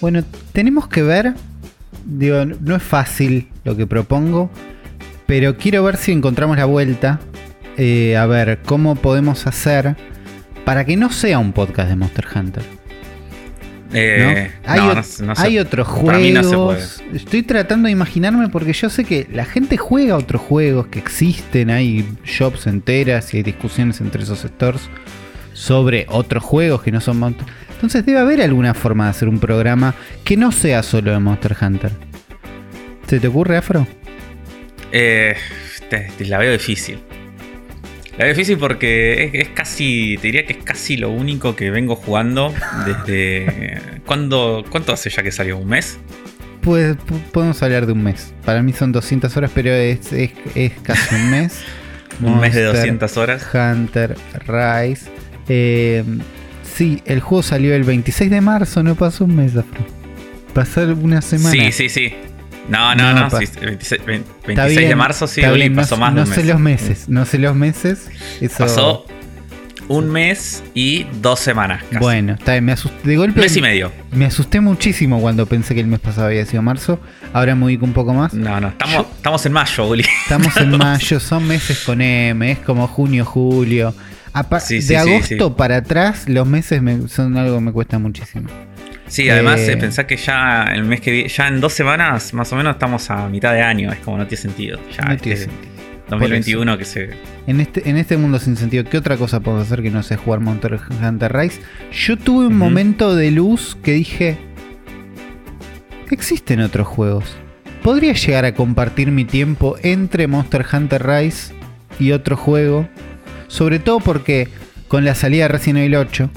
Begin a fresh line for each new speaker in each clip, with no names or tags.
Bueno, tenemos que ver. Digo, no es fácil lo que propongo. Pero quiero ver si encontramos la vuelta. eh, a ver cómo podemos hacer para que no sea un podcast de Monster Hunter.
Eh,
¿no? Hay,
no, no
hay otros juegos. Estoy tratando de imaginarme porque yo sé que la gente juega otros juegos que existen. Hay shops enteras y hay discusiones entre esos stores sobre otros juegos que no son Monster. Entonces debe haber alguna forma de hacer un programa que no sea solo de Monster Hunter. ¿Se te ocurre, Afro?
Eh, te- te la veo difícil. La veo difícil porque es, es casi, te diría que es casi lo único que vengo jugando desde... ¿cuándo, ¿Cuánto hace ya que salió? ¿Un mes?
Pues podemos hablar de un mes. Para mí son 200 horas, pero es, es- es casi un mes.
Un mes de
Monster
200 horas.
Hunter Rise. Eh, sí, el juego salió el 26 de marzo, no pasó un mes, Afro. Pasó una semana.
Sí, sí, sí. No, no,
No,
no. sí, 26, 20
Está
26 de marzo sí, Oli,
bien, no
pasó más
no
de un
sé los meses, no sé los meses. Eso,
Pasó un mes y dos semanas. casi.
Bueno, está bien, me asusté. De golpe
mes y medio.
me asusté muchísimo cuando pensé que el mes pasado había sido marzo. Ahora me ubico un poco más.
No, no. Estamos,
Yo-
estamos en mayo, Uli.
Estamos en mayo, son meses con M, es como junio, julio. Apa-
Sí, sí,
de agosto
sí.
para atrás, los meses me- son algo que me cuesta muchísimo.
Sí, además
Eh,
eh, pensá que ya el mes que viene, ya en dos semanas más o menos estamos a mitad de año. Es como no tiene sentido. Ya
No
este
tiene sentido.
2021 que se.
En este, en este mundo sin sentido, ¿qué otra cosa puedo hacer que no sea jugar Monster Hunter Rise? Yo tuve un momento de luz que dije: Existen otros juegos. Podría llegar a compartir mi tiempo entre Monster Hunter Rise y otro juego. Sobre todo porque con la salida de Resident Evil 8,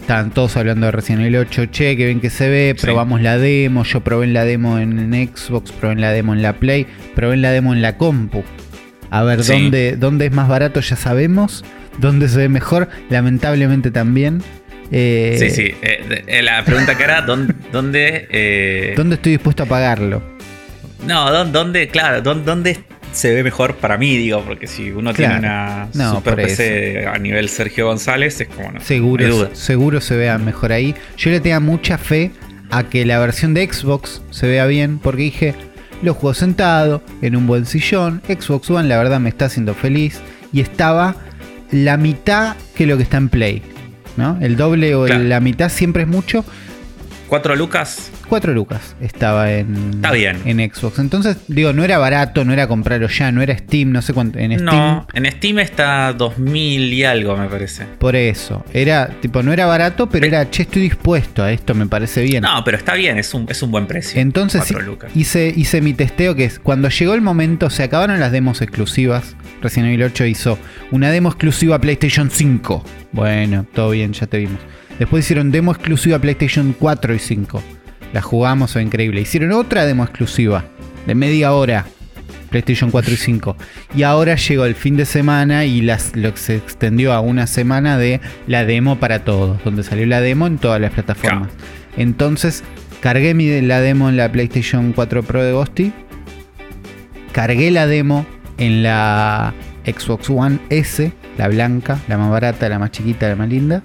estaban todos hablando de Resident Evil 8. Che, que bien que se ve,
Sí.
probamos la demo. Yo probé en la demo en, Xbox, probé en la demo en la Play, probé en la demo en la compu. A ver,
Sí.
¿dónde, ¿dónde es más barato? Ya sabemos. ¿Dónde se ve mejor? Lamentablemente también. Eh,
Sí, sí. eh, eh, la pregunta que era: ¿dónde? dónde,
¿Dónde estoy dispuesto a pagarlo?
no, ¿dó- ¿dónde? Claro, ¿dó- ¿dónde se ve mejor para mí? Digo, porque si uno
Claro.
tiene una
No,
super PC a nivel Sergio González, es como no.
Seguro,
no hay duda.
seguro se vea mejor ahí. Yo le tenía mucha fe a que la versión de Xbox se vea bien, porque dije, lo juego sentado, en un buen sillón. Xbox One, la verdad, me está haciendo feliz. Y estaba la mitad que lo que está en Play. ¿no? El doble o el- la mitad siempre es mucho.
¿Cuatro lucas?
4 lucas estaba en,
Está bien.
en Xbox. Entonces, digo, no era barato, no era comprarlo ya, no era Steam, no sé cuánto. En Steam.
No, en Steam está 2000 y algo, me parece.
Por eso. Era, tipo, no era barato, pero era, che, estoy dispuesto a esto, me parece bien.
No, pero está bien, es un, es un buen precio.
Entonces
Cuatro lucas.
hice, hice mi testeo que es cuando llegó el momento, se acabaron las demos exclusivas. Resident Evil 8 hizo una demo exclusiva a PlayStation 5. Bueno, todo bien, ya te vimos. Después hicieron demo exclusiva PlayStation 4 y 5. La jugamos, fue increíble. Hicieron otra demo exclusiva de media hora. PlayStation 4 y 5. Y ahora llegó el fin de semana y las, lo que se extendió a una semana de la demo para todos, donde salió la demo en todas las plataformas. Entonces, cargué mi, la demo en la PlayStation 4 Pro de Ghosty. Cargué la demo en la Xbox One S, la blanca, la más barata, la más chiquita, la más linda.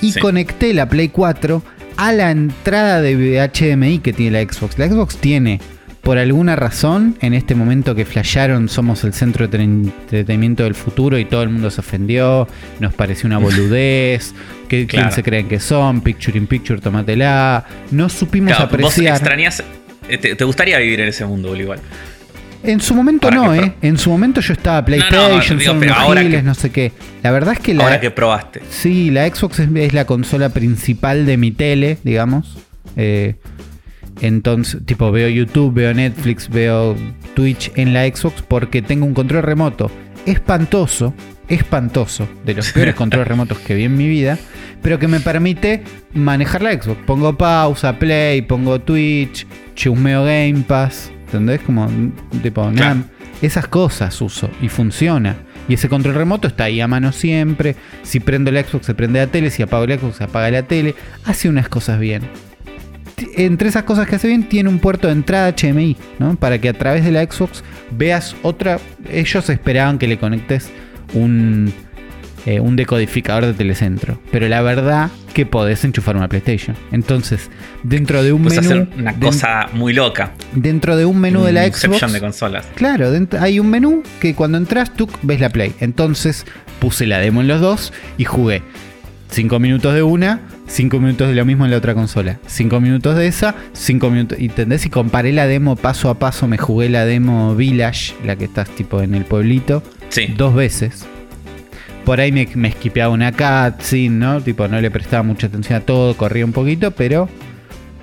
Y
Sí.
conecté la Play 4 a la entrada de HDMI que tiene la Xbox. La Xbox tiene, por alguna razón, en este momento que flasharon, somos el centro de tre- entretenimiento del futuro y todo el mundo se ofendió, nos pareció una boludez, que, ¿quién se creen que son? Picture in picture, tómatela. No supimos
Claro, vos
apreciar.
extrañas. eh, Te, te gustaría vivir en ese mundo, igual.
En su momento
Ahora
no, ¿eh? En su momento yo estaba
no,
PlayStation,
digo,
son
pero
unos
ahora
giles,
que-
no sé qué. La verdad es que la,
Ahora que probaste.
Sí, la Xbox es, es la consola principal de mi tele, digamos. Eh, entonces, tipo, veo YouTube, veo Netflix, veo Twitch en la Xbox porque tengo un control remoto espantoso, espantoso, de los peores controles remotos que vi en mi vida, pero que me permite manejar la Xbox. Pongo pausa, play, pongo Twitch, chusmeo Game Pass, ¿entendés? Como, tipo, nada,
Claro.
esas cosas uso y funciona. Y ese control remoto está ahí a mano siempre. Si prendo la Xbox se prende la tele, si apago la Xbox se apaga la tele. Hace unas cosas bien. Entre esas cosas que hace bien, tiene un puerto de entrada HMI, ¿no? Para que a través de la Xbox veas otra. Ellos esperaban que le conectes un eh, un decodificador de telecentro. Pero la verdad que podés enchufar una PlayStation. Entonces, dentro de un
Puedes
menú.
hacer una cosa muy loca.
dentro de un menú de la Xbox.
de consolas.
Claro, dent- hay un menú que cuando entras tú ves la Play. Entonces puse la demo en los dos y jugué 5 minutos de una, 5 minutos de lo mismo en la otra consola. 5 minutos de esa, 5 minutos. ¿Entendés? Y comparé la demo paso a paso. Me jugué la demo Village, la que estás tipo en el pueblito,
Sí.
dos veces. Por ahí me, me esquipeaba una cutscene, ¿no? Tipo, no le prestaba mucha atención a todo, corría un poquito, pero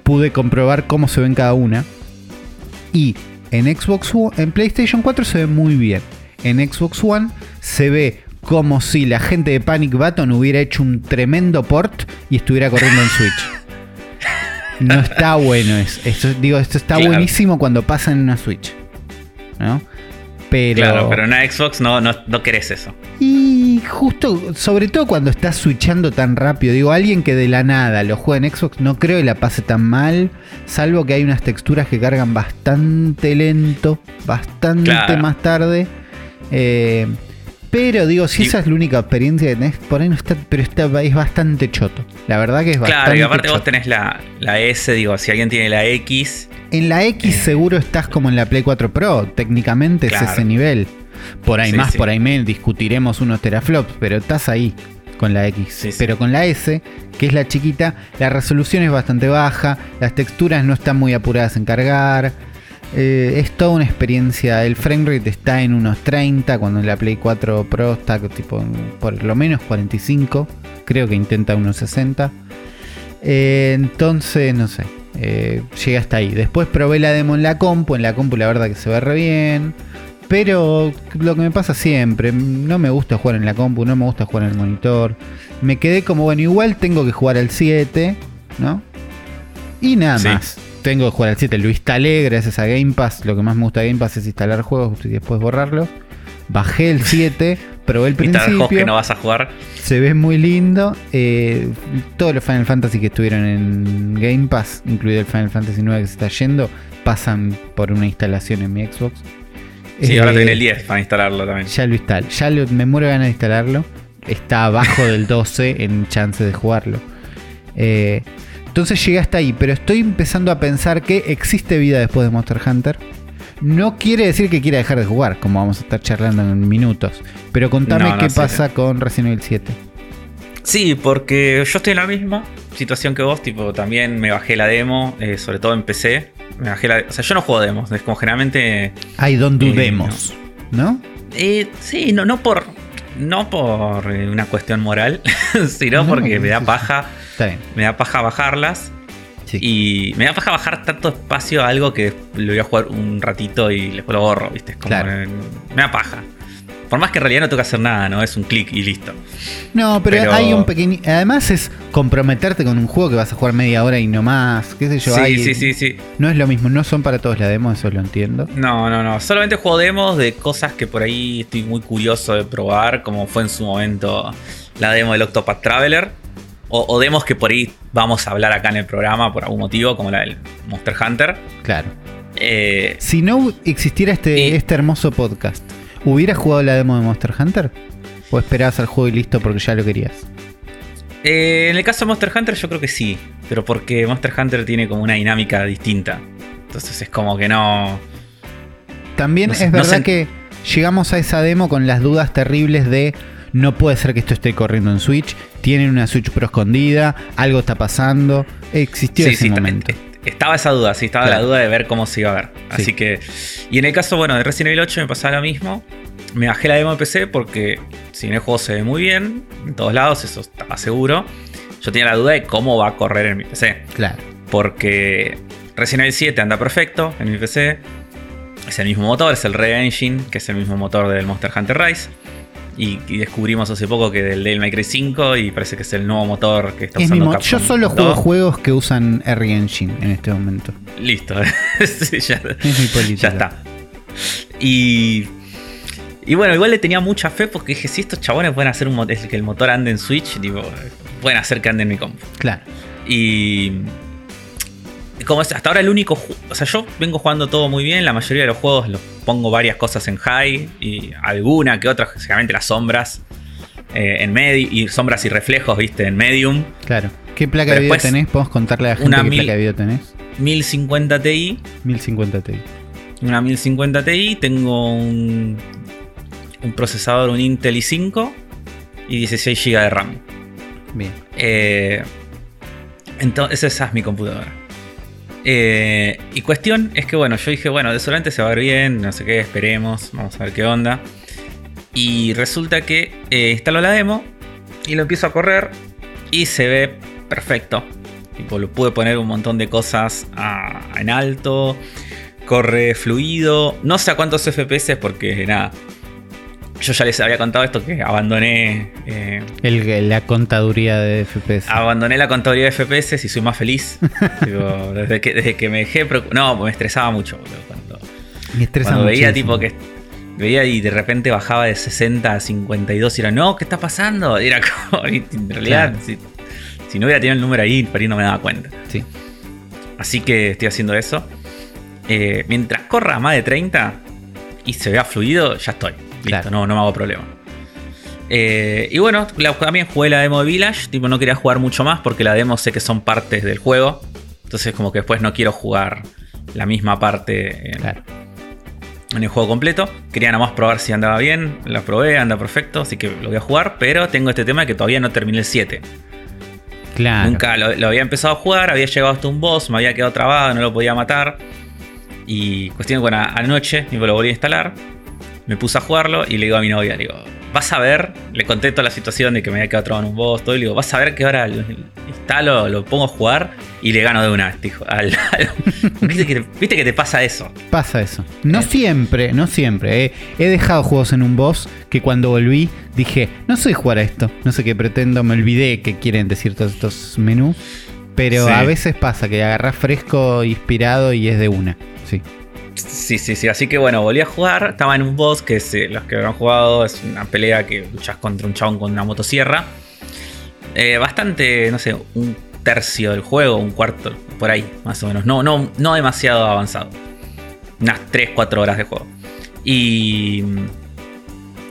pude comprobar cómo se ven cada una. Y en Xbox One, en PlayStation 4 se ve muy bien. En Xbox One se ve como si la gente de Panic Button hubiera hecho un tremendo port y estuviera corriendo en Switch. No está bueno eso. Esto, digo, esto está
Claro.
buenísimo cuando pasa en una Switch. ¿No? Pero,
Claro, pero en una Xbox no, no, no querés eso.
y justo, sobre todo cuando estás switchando tan rápido, digo, alguien que de la nada lo juega en Xbox, no creo que la pase tan mal, salvo que hay unas texturas que cargan bastante lento, bastante
Claro.
más tarde. Eh, pero digo, si
Y-
esa es la única experiencia que tenés, por ahí no está, pero está, es bastante choto. La verdad que es bastante
Claro, y aparte vos
choto.
tenés la, la S, digo, si alguien tiene la X,
En la X
Eh.
seguro estás como en la Play 4 Pro, técnicamente
Claro.
es ese nivel. Por ahí
Sí,
más,
sí.
por ahí menos, discutiremos unos teraflops, pero estás ahí con la X.
Sí.
Pero con la S, que es la chiquita, la resolución es bastante baja, las texturas no están muy apuradas en cargar. eh, es toda una experiencia. El framerate está en unos 30, cuando en la Play 4 Pro está tipo por lo menos 45. Creo que intenta unos 60. Eh, entonces, no sé. Eh, llegué hasta ahí. Después probé la demo en la compu. En la compu la verdad que se ve re bien. Pero lo que me pasa siempre, no me gusta jugar en la compu, no me gusta jugar en el monitor. Me quedé como, bueno, igual tengo que jugar al 7, ¿no? Y nada
Sí.
más. Tengo que jugar al 7, lo instalé gracias a Game Pass. Lo que más me gusta de Game Pass es instalar juegos y después borrarlos. Bajé el 7, probé el principio.
que no vas a jugar.
Se ve muy lindo. eh, todos los Final Fantasy que estuvieron en Game Pass, incluido el Final Fantasy 9 que se está yendo, pasan por una instalación en mi Xbox.
Sí,
Eh,
ahora tenés el 10 para instalarlo también.
Ya lo instalé. Ya lo- me muero de ganas de instalarlo. Está abajo del 12 en chance de jugarlo. Eh, entonces llegué hasta ahí, pero estoy empezando a pensar que existe vida después de Monster Hunter. No quiere decir que quiera dejar de jugar, como vamos a estar charlando en minutos. Pero contame
No, no,
qué
sí,
pasa con Resident Evil 7.
Sí, porque yo estoy en la misma situación que vos, tipo, también me bajé la demo, eh, sobre todo en PC. Me bajé la, o sea, yo no juego demos, es como generalmente
I don't do
Eh,
demos, ¿no?
Eh, sí, no, no por. No por una cuestión moral, sino
No,
porque me da paja.
Está bien.
Me da paja bajarlas.
Sí.
Y me da paja bajar tanto espacio a algo que lo voy a jugar un ratito y después lo borro, ¿viste? Es como.
Claro.
eh, me da paja. Por más que en realidad no que hacer nada, ¿no? Es un clic y listo.
No, pero,
Pero-
hay un pequeño. Además es comprometerte con un juego que vas a jugar media hora y no más. ¿Qué sé yo?
sí,
hay-
sí, sí, sí.
No es lo mismo, no son para todos la demo, eso lo entiendo.
No, no, no. Solamente juego demos de cosas que por ahí estoy muy curioso de probar, como fue en su momento la demo del Octopath Traveler. O, o demos que por ahí vamos a hablar acá en el programa por algún motivo, como la del Monster Hunter.
Claro.
Eh,
Si no existiera este,
Y-
este hermoso podcast, ¿hubieras jugado la demo de Monster Hunter? ¿O esperabas al juego y listo porque ya lo querías?
eh, en el caso de Monster Hunter yo creo que sí, pero porque Monster Hunter tiene como una dinámica distinta. Entonces es como que no...
También
No
es
no
verdad que llegamos a esa demo con las dudas terribles de no puede ser que esto esté corriendo en Switch, tienen una Switch Pro escondida, algo está pasando. Existió
Sí,
ese
sí,
momento.
ta- Estaba esa duda, sí, estaba
Claro.
la duda de ver cómo se iba a ver.
Sí.
Así que. Y en el caso, bueno, de Resident Evil 8 me pasaba lo mismo. Me bajé la demo de PC porque si bien el juego se ve muy bien, en todos lados, eso estaba seguro. Yo tenía la duda de cómo va a correr en mi PC.
Claro.
Porque Resident Evil 7 anda perfecto en mi PC. Es el mismo motor, es el Red Engine, que es el mismo motor del Monster Hunter Rise. Y, y descubrimos hace poco que del Devil May Cry 5 y parece que es el nuevo motor que está
Es
usando
mo- yo
Capcom
solo juego
2.
juegos que usan R Engine en este momento.
Listo. Sí, ya,
Es mi política.
ya está. Y. Y bueno, igual le tenía mucha fe porque dije, si estos chabones pueden hacer un que el motor ande en Switch, tipo, pueden hacer que ande en mi compu.
Claro.
Y. Como es hasta ahora el único. O sea, yo vengo jugando todo muy bien. La mayoría de los juegos los pongo varias cosas en high. Y alguna que otra, generalmente las sombras. eh, en medium y sombras y reflejos, viste, en medium.
Claro. ¿Qué placa de video tenés? ¿Podemos contarle a la gente
una
qué
mil-
placa de video tenés?
1050 Ti,
1050 Ti.
una 1050 Ti, tengo un, un procesador, un Intel i5 y 16 GB de RAM.
Bien.
Eh, entonces esa es mi computadora. Eh, y cuestión es que bueno, yo dije, bueno, de solamente se va a ver bien, no sé qué, esperemos, vamos a ver qué onda. Y resulta que eh, instalo la demo y lo empiezo a correr y se ve perfecto. Lo pude poner un montón de cosas a- en alto, corre fluido, no sé a cuántos FPS porque nada. Yo ya les había contado esto que abandoné eh,
El- la contaduría de FPS.
Abandoné la contaduría de FPS y soy más feliz. Digo, desde, que, desde que me dejé. No, me estresaba mucho, boludo, Cuando,
Me estresa
cuando veía
muchísimo.
tipo que. Veía y de repente bajaba de 60 a 52 y era, no, ¿qué está pasando? Y era como, y en realidad,
Claro.
si, si no hubiera tenido el número ahí, por ahí no me daba cuenta.
Sí.
Así que estoy haciendo eso. Eh, mientras corra más de 30 y se vea fluido, ya estoy. Listo,
Claro.
no, no me hago problema. Eh, y bueno, la- también jugué la demo de Village. Tipo, no quería jugar mucho más porque la demo sé que son partes del juego. Entonces, como que después no quiero jugar la misma parte en,
Claro.
en el juego completo. Quería nada más probar si andaba bien. La probé, anda perfecto. Así que lo voy a jugar. Pero tengo este tema de que todavía no terminé el 7.
Claro.
Nunca lo, lo había empezado a jugar, había llegado hasta un boss, me había quedado trabado, no lo podía matar. Y cuestión bueno, anoche tipo, lo volví a instalar, me puse a jugarlo y le digo a mi novia, le digo, vas a ver, le conté toda la situación de que me había quedado trabado en un boss, todo, y le digo, vas a ver que ahora lo instalo, lo pongo a jugar y le gano de una vez, dijo. Al- al- ¿Viste, que, viste que te pasa eso.
Pasa eso. No
Eh.
siempre, no siempre. eh. He dejado juegos en un boss que cuando volví dije, no sé jugar a esto, no sé qué pretendo, me olvidé qué quieren decir todos estos menús. Pero
Sí.
a veces pasa que agarrás fresco, inspirado y es de una. Sí.
Sí, sí, sí. Así que bueno, volví a jugar. Estaba en un boss que se- los que habrán jugado es una pelea que luchas contra un chabón con una motosierra. Eh, bastante, no sé, un tercio del juego, un cuarto, por ahí, más o menos. No, no, no demasiado avanzado. Unas 3-4 horas de juego. Y.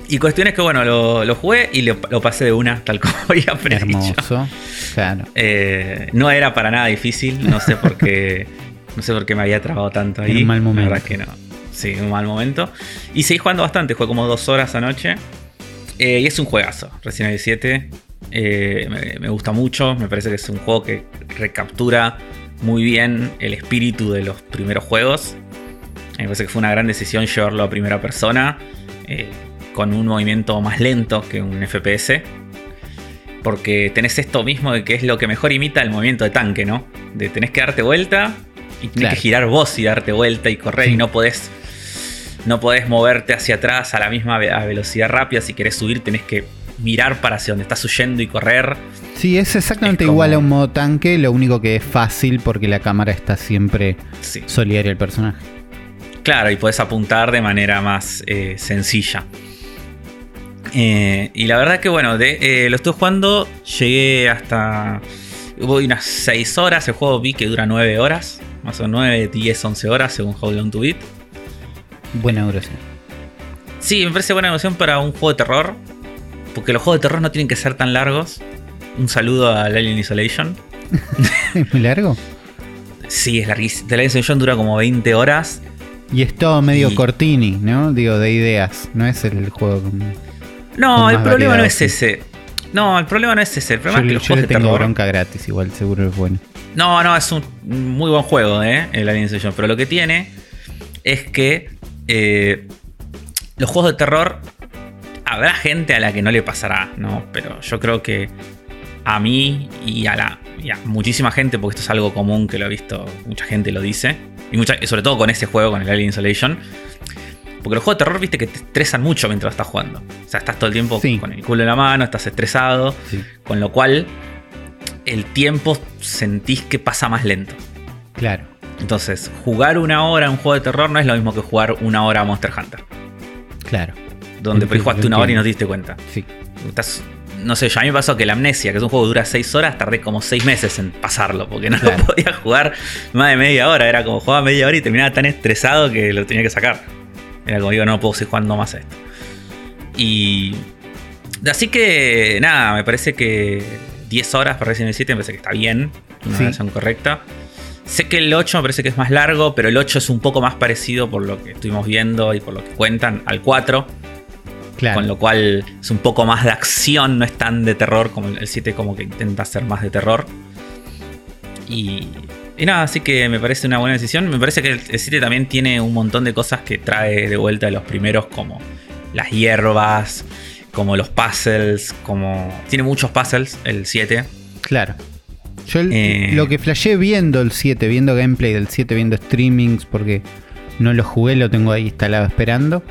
Y cuestión es que, bueno, lo, lo jugué y lo, lo pasé de una, tal como había predicho.
Hermoso. Claro.
Eh, no era para nada difícil, no sé por qué, no sé por qué me había trabado tanto ahí.
En un mal momento.
La verdad que no. Sí, un mal momento. Y seguí jugando bastante, jugué como dos horas anoche. Eh, y es un juegazo, Resident Evil 7. Eh, me, me gusta mucho, me parece que es un juego que recaptura muy bien el espíritu de los primeros juegos. Me parece que fue una gran decisión llevarlo a primera persona, eh, con un movimiento más lento que un FPS. Porque tenés esto mismo de que es lo que mejor imita el movimiento de tanque, ¿no? De tenés que darte vuelta y tenés
Claro.
que girar vos y darte vuelta y correr y no podés. No podés moverte hacia atrás a la misma ve- a velocidad rápida. Si querés subir, tenés que mirar para hacia donde estás huyendo y correr.
Sí, es exactamente
Es como-
igual a un modo tanque, lo único que es fácil porque la cámara está siempre
Sí.
solidaria al personaje.
Claro, y podés apuntar de manera más eh, sencilla. Eh, y la verdad que bueno, de- eh, lo estoy jugando, llegué hasta... Voy unas 6 horas, el juego vi que dura 9 horas, más o menos 9, 10, 11 horas según How Long to Beat.
Buena duración.
Sí, me parece buena emoción para un juego de terror, porque los juegos de terror no tienen que ser tan largos. Un saludo al Alien Isolation.
¿Es muy largo?
Sí, es larguísimo. Alien Isolation dura como 20 horas.
Y es todo medio
Y-
cortini, ¿no? Digo, de ideas. No es el juego con...
No,
Con
el problema no es
sí.
ese. No, el problema no es ese. El problema
Yo,
es que los
yo
juegos
le
de
tengo
terror.
bronca gratis, igual, seguro es bueno.
No, no, es un muy buen juego, ¿eh? El Alien Isolation. Pero lo que tiene es que eh, los juegos de terror. Habrá gente a la que no le pasará, ¿no? Pero yo creo que a mí y a, la, y a muchísima gente, porque esto es algo común que lo he visto, mucha gente lo dice. Y, mucha, sobre todo con ese juego, con el Alien Isolation. Porque los juegos de terror, viste, que te estresan mucho mientras estás jugando. O sea, estás todo el tiempo
Sí.
con el culo en la mano, estás estresado.
Sí,
Con lo cual, el tiempo sentís que pasa más lento.
claro.
Entonces, jugar una hora en un juego de terror no es lo mismo que jugar una hora a Monster Hunter.
Claro.
Donde por jugaste una hora y no te diste cuenta.
Sí.
Estás- no sé, ya a mí me pasó que la amnesia, que es un juego que dura 6 horas, tardé como 6 meses en pasarlo, porque no
Claro.
lo podía jugar más de media hora. Era como jugaba media hora y terminaba tan estresado que lo tenía que sacar. Era como digo, no puedo seguir jugando más a esto. Y, Así que, nada, me parece que 10 horas para Resident Evil 7 me parece que está bien, una
Sí.
versión correcta. Sé que el 8 me parece que es más largo, pero el 8 es un poco más parecido por lo que estuvimos viendo y por lo que cuentan al 4.
Claro.
Con lo cual es un poco más de acción, no es tan de terror como el el 7 como que intenta ser más de terror. Y, y nada, así que me parece una buena decisión. Me parece que el el 7 también tiene un montón de cosas que trae de vuelta de los primeros, como las hierbas, como los puzzles, como... Tiene muchos puzzles el 7.
Claro. Yo el-
Eh.
lo que flasheé viendo el 7, viendo gameplay del 7, viendo streamings, porque no lo jugué, lo tengo ahí instalado esperando.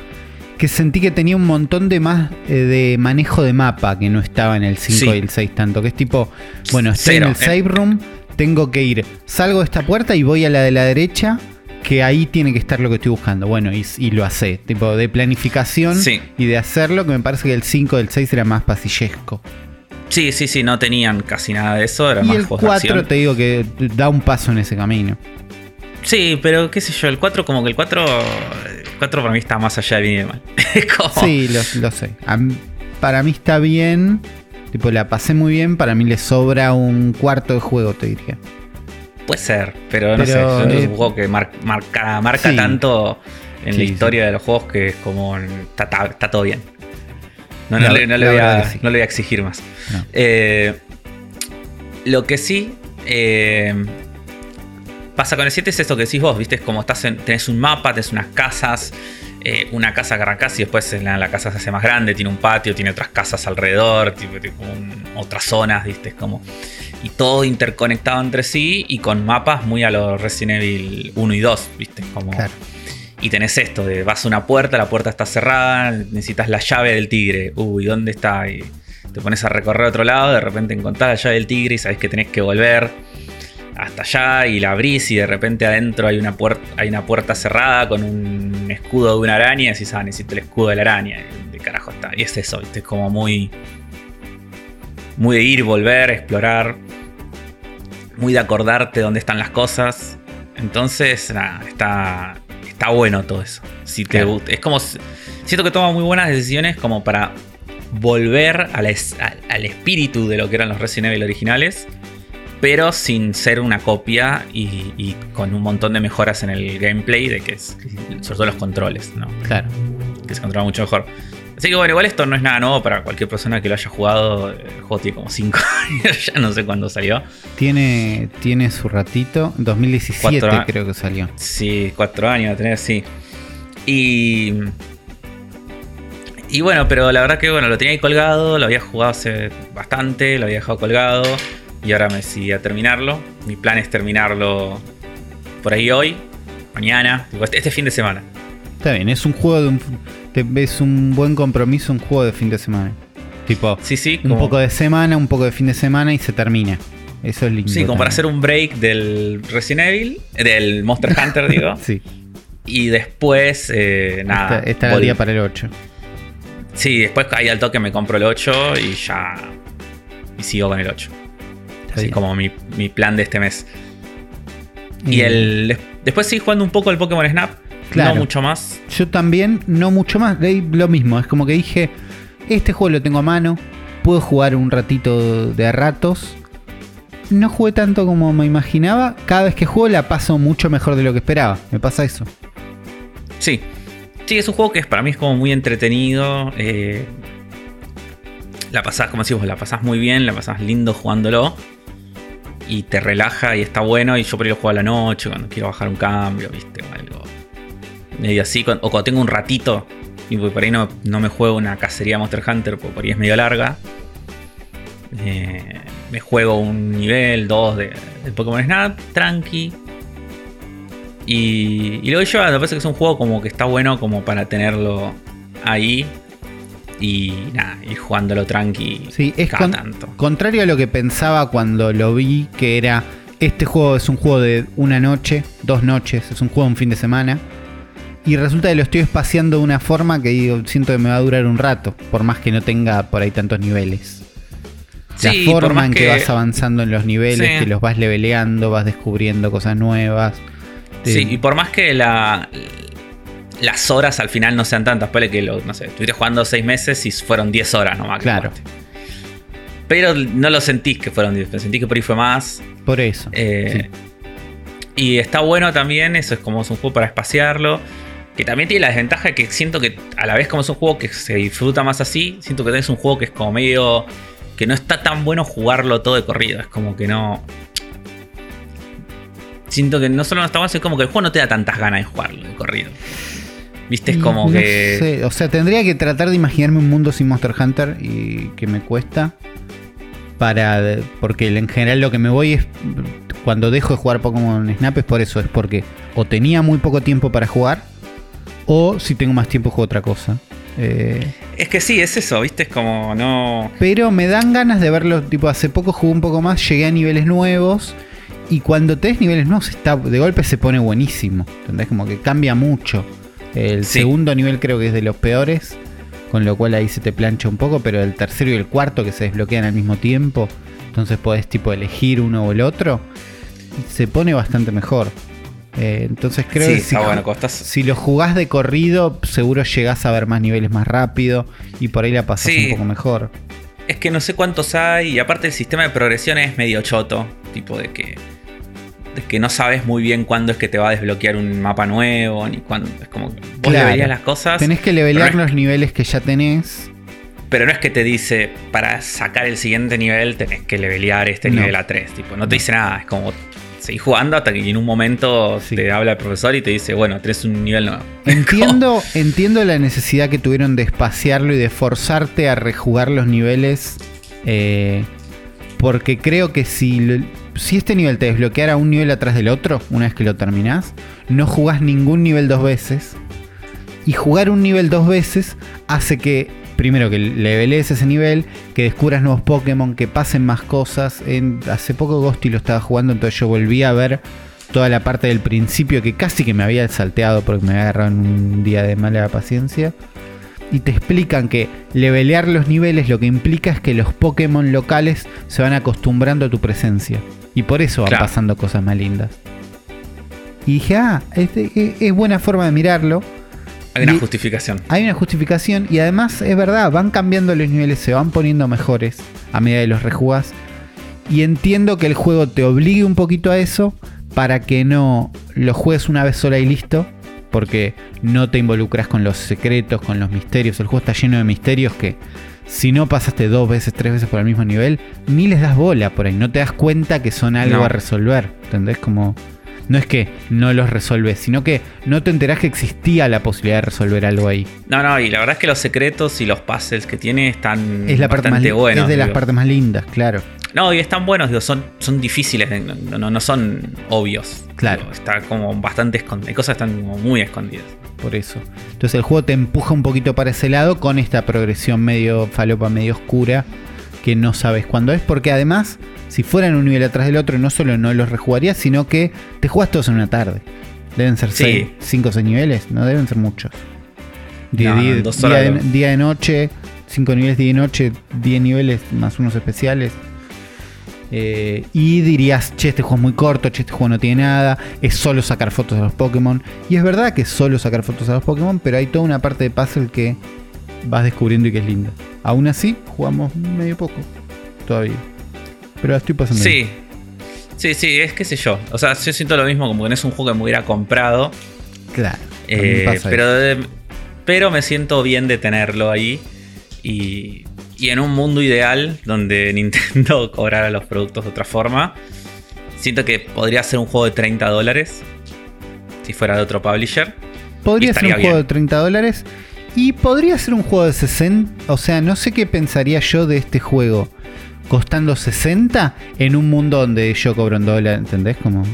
Que sentí que tenía un montón de más eh, de manejo de mapa que no estaba en el 5
Sí.
y el 6 tanto. Que es tipo, bueno, estoy
Cero,
en el
eh.
save room, tengo que ir, salgo de esta puerta y voy a la de la derecha, que ahí tiene que estar lo que estoy buscando. Bueno, y, y lo hace. Tipo, de planificación
Sí.
y de hacerlo, que me parece que el 5 y el 6 era más pasillesco.
Sí, sí, sí, no tenían casi nada de eso. Era
Y
más
el
juegos de
4
acción.
te digo que da un paso en ese camino.
Sí, pero qué sé yo, el 4 como que el 4... El 4 para mí está más allá de bien y de mal. Como...
Sí, lo, lo sé. Mí- para mí está bien. Tipo, la pasé muy bien. Para mí le sobra un cuarto de juego, te diría.
Puede ser, pero no
Pero,
sé. yo que
eh,
es un juego que mar- marca, marca
sí.
tanto en
Sí,
la
sí.
historia de los juegos que es como. Está, está- está todo bien. No,
La-
no le, no le
la
voy a, le voy a exigir más. Eh, lo que sí. eh, pasa con el 7 es esto que decís vos, ¿viste? Es como estás en, tenés un mapa, tenés unas casas. Eh, una casa que arrancás y después la, la casa se hace más grande, tiene un patio, tiene otras casas alrededor, tipo, tipo un- otras zonas, ¿viste? Es como. Y todo interconectado entre sí y con mapas muy a los Resident Evil 1 y 2, ¿viste? Como,
Claro.
y tenés esto de vas a una puerta, la puerta está cerrada, necesitas la llave del tigre. Uy, ¿dónde está? Y te pones a recorrer otro lado, de repente encontrás la llave del tigre y sabés que tenés que volver hasta allá y la abrís y de repente adentro hay una, puerta hay una puerta cerrada con un escudo de una araña y decís, ah, necesito el escudo de la araña. ¿Dónde carajo está? Y es eso, ¿viste? Es como muy... Muy de ir, volver, explorar. Muy de acordarte dónde están las cosas. Entonces, nada, está, está bueno todo eso. Si te
Claro.
gusta. Es como. si- Siento que toma muy buenas decisiones como para volver a la es- al, al espíritu de lo que eran los Resident Evil originales. Pero sin ser una copia y, y con un montón de mejoras en el gameplay, de que es, sobre todo los controles, ¿no?
Claro.
que se controla mucho mejor. Así que bueno, igual esto no es nada nuevo para cualquier persona que lo haya jugado. El juego tiene como 5 años, ya no sé cuándo salió.
Tiene, tiene su ratito. 2017
Cuatro
creo que salió.
Sí, 4 años va a tener, sí. Y. Y bueno, pero la verdad que bueno, lo tenía ahí colgado, lo había jugado hace bastante, lo había dejado colgado y ahora me decidí a terminarlo. Mi plan es terminarlo por ahí hoy, mañana, este, este fin de semana.
Está bien, es un juego de un. Es un buen compromiso, un juego de fin de semana. Tipo,
Sí, sí,
un
como-
poco de semana, un poco de fin de semana y se termina. Eso es lindo.
Sí, como para hacer un break del Resident Evil, del Monster Hunter, digo.
Sí,
Y después, eh, nada.
está, está el
vol-
día para el 8.
Sí, después ahí al toque me compro el 8 y ya. Y sigo con el 8. Así como mi, mi plan de este mes. Y el. des- Después sigo jugando un poco el Pokémon Snap.
Claro.
No mucho más.
Yo también, no mucho más. de ahí Lo mismo, es como que dije, este juego lo tengo a mano, puedo jugar un ratito de a ratos. No jugué tanto como me imaginaba. Cada vez que juego la paso mucho mejor de lo que esperaba. Me pasa eso.
Sí. Sí, es un juego que para mí es como muy entretenido. eh, la pasás, como decimos, la pasás muy bien, la pasás lindo jugándolo. Y te relaja y está bueno. Y yo por ahí lo juego a la noche cuando quiero bajar un cambio, ¿viste? O algo. Medio así. O cuando tengo un ratito. Y por ahí no, no me juego una cacería Monster Hunter, porque por ahí es medio larga. eh, me juego un nivel 2 de, del Pokémon Snap, tranqui. Y, y lo voy llevando. Me parece que es un juego como que está bueno como para tenerlo ahí. Y nada, ir jugándolo tranqui
Sí, es
cada
con-
tanto.
contrario a lo que pensaba cuando lo vi, que era, este juego es un juego de una noche, dos noches, es un juego de un fin de semana. Y resulta que lo estoy espaciando de una forma que digo, siento que me va a durar un rato, por más que no tenga por ahí tantos niveles. La
Sí,
forma en que,
que-
vas avanzando en los niveles,
Sí.
que los vas leveleando, vas descubriendo cosas nuevas.
Sí, y por más que la, las horas al final no sean tantas. Puede que, lo, no sé, estuviste jugando 6 meses y fueron 10 horas nomás.
Claro.
Pero no lo sentís que fueron 10, sentís que por ahí fue más.
Por eso.
Eh, Y está bueno también, eso es como es un juego para espaciarlo. Que también tiene la desventaja que siento que a la vez como es un juego que se disfruta más así, siento que es un juego que es como medio... que no está tan bueno jugarlo todo de corrido. Es como que no... Siento que no solo no está bueno, es como que el juego no te da tantas ganas de jugarlo de corrido. Viste, es
Y
como
no
que...
sé, O sea, tendría que tratar de imaginarme un mundo sin Monster Hunter y que me cuesta. Para. Porque en general lo que me voy es. Cuando dejo de jugar Pokémon Snap es por eso. Es porque o tenía muy poco tiempo para jugar. O si tengo más tiempo juego otra cosa. Eh,
Es que sí, es eso, viste, es como no...
pero me dan ganas de verlo. Tipo, hace poco jugué un poco más. Llegué a niveles nuevos. Y cuando tenés niveles nuevos, está, de golpe se pone buenísimo. ¿Entendés? Como que cambia mucho. El
Sí.
segundo nivel creo que es de los peores. Con lo cual ahí se te plancha un poco. Pero el tercero y el cuarto que se desbloquean al mismo tiempo. Entonces podés tipo elegir uno o el otro. Se pone bastante mejor. Eh, entonces creo
sí,
que si,
está bueno, costas...
si lo jugás de corrido, seguro llegás a ver más niveles más rápido. Y por ahí la pasás
Sí.
un poco mejor.
Es que no sé cuántos hay y aparte el sistema de progresión es medio choto, tipo de que que no sabes muy bien cuándo es que te va a desbloquear un mapa nuevo ni cuándo es como que vos
Claro.
deberías las cosas,
Tenés que levelear los niveles que ya tenés.
pero no es que te dice para sacar el siguiente nivel tenés que levelear este
No.
nivel a 3, tipo, no te dice nada, es como seguís jugando hasta que en un momento
Sí.
te habla el profesor y te dice, bueno, tenés un nivel nuevo.
Entiendo, entiendo la necesidad que tuvieron de espaciarlo y de forzarte a rejugar los niveles. eh, porque creo que si, si este nivel te desbloqueara un nivel atrás del otro, una vez que lo terminás, no jugás ningún nivel dos veces. Y jugar un nivel dos veces hace que, primero, que levelees ese nivel, que descubras nuevos Pokémon, que pasen más cosas. En, hace poco Ghosty lo estaba jugando, entonces yo volví a ver toda la parte del principio que casi que me había salteado porque me había agarrado en un día de mala paciencia. Y te explican que levelear los niveles lo que implica es que los Pokémon locales se van acostumbrando a tu presencia. Y por eso van
Claro.
pasando cosas más lindas. Y dije, ah, es, es- es buena forma de mirarlo.
Hay una
Y-
justificación.
Hay una justificación y además es verdad, van cambiando los niveles, se van poniendo mejores a medida que los rejugás. Y entiendo que el juego te obligue un poquito a eso para que no lo juegues una vez sola y listo. Porque no te involucras con los secretos, con los misterios. El juego está lleno de misterios que si no pasaste dos veces, tres veces por el mismo nivel, ni les das bola por ahí. No te das cuenta que son algo
No.
a resolver. ¿Entendés? Como... No es que no los resolves, sino que no te enterás que existía la posibilidad de resolver algo ahí.
No, no, y la verdad es que los secretos y los puzzles que tiene están
Es la parte más
bastante buenos.
es de las partes más lindas, claro.
No, y están buenos, digo, son, son difíciles, de- no, no, no son obvios.
Claro.
Digo, está como bastante escondido. Hay cosas que están como muy escondidas.
Por eso. Entonces el juego te empuja un poquito para ese lado con esta progresión medio falopa, medio oscura, que no sabes cuándo es, porque además, si fueran un nivel atrás del otro, no solo no los rejugarías, sino que te jugas todos en una tarde. Deben ser
Sí.
5 o 6 niveles, no deben ser muchos. Día,
No,
día- día de, día de noche, 5 niveles día y noche, 10 niveles más unos especiales. Eh, y dirías, che, este juego es muy corto, che, este juego no tiene nada, es solo sacar fotos de los Pokémon. Y es verdad que es solo sacar fotos a los Pokémon, pero hay toda una parte de puzzle que vas descubriendo y que es linda. Aún así, jugamos medio poco todavía. Pero la estoy pasando bien.
Sí. Sí, sí, es que sé yo. O sea, yo siento lo mismo como que no es un juego que me hubiera comprado.
Claro.
eh,
pasa
pero,
eso.
de- pero me siento bien de tenerlo ahí. Y, y en un mundo ideal donde Nintendo cobrara los productos de otra forma, siento que podría ser un juego de 30 dólares. Si fuera de otro publisher.
Podría ser un juego de 30 dólares. Y podría ser un juego de 60. O sea, no sé qué pensaría yo de este juego costando 60 en un mundo donde yo cobro un dólar, ¿entendés? Como.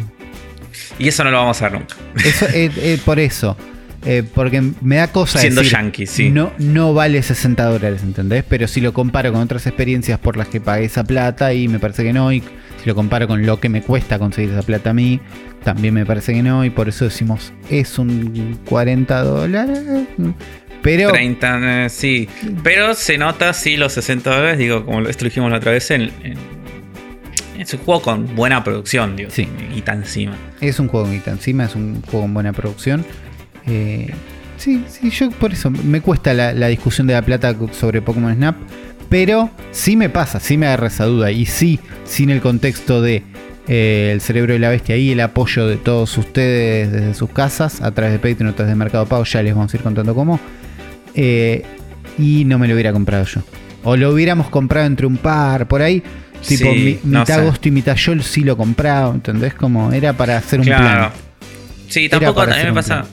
Y eso no lo vamos a ver nunca.
Eso, eh, eh, por eso. Eh, porque me da cosa
Siendo
decir,
yankee, sí.
No, no vale 60 dólares, ¿entendés? Pero si lo comparo con otras experiencias por las que pagué esa plata, y me parece que no. Y si lo comparo con lo que me cuesta conseguir esa plata a mí, también me parece que no. Y por eso decimos, es un 40 dólares. Pero
30, eh, sí. Pero se nota, sí, los 60 dólares. Digo, como esto lo dijimos la otra vez, en, en- es un juego con buena producción, digo.
Sí.
Y tan encima.
es un juego con guita encima, es un juego con buena producción. Eh, Sí, sí, yo por eso me cuesta la, la discusión de la plata sobre Pokémon Snap, pero sí me pasa, sí me agarra esa duda y sí, sin el contexto de eh, el cerebro de la bestia y el apoyo de todos ustedes desde sus casas a través de Patreon o a través de Mercado Pago, ya les vamos a ir contando cómo. eh, y no me lo hubiera comprado yo. O lo hubiéramos comprado entre un par, por ahí. Tipo,
Sí,
mi-
no
mitad
sé.
agosto y mitad yo sí lo comprado, ¿entendés? Como era para hacer un
Claro.
plan.
Sí, tampoco
hacer
me pasa,
plan.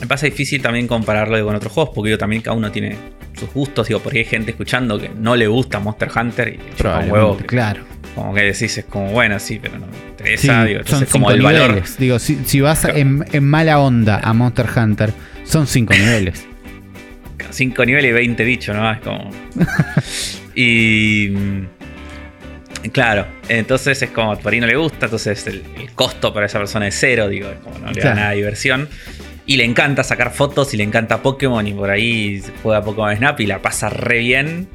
Me pasa difícil también compararlo con otros juegos, porque yo también cada uno tiene sus gustos, digo, porque hay gente escuchando que no le gusta Monster Hunter y le chupa un
Probablemente,
huevo. que-
claro.
Como que decís, es como, bueno, sí, pero no me
Sí,
interesa, digo,
son
entonces como
cinco
el valor.
niveles. Digo, si, si vas
Claro.
en, en mala onda a Monster Hunter, son cinco niveles.
5 niveles y 20 bichos, ¿no? Es como. y. Claro, entonces es como por ahí no le gusta, entonces el, el costo para esa persona es cero, digo, es como no le da nada de diversión. Y le encanta sacar fotos y le encanta Pokémon y por ahí juega Pokémon Snap y la pasa re bien.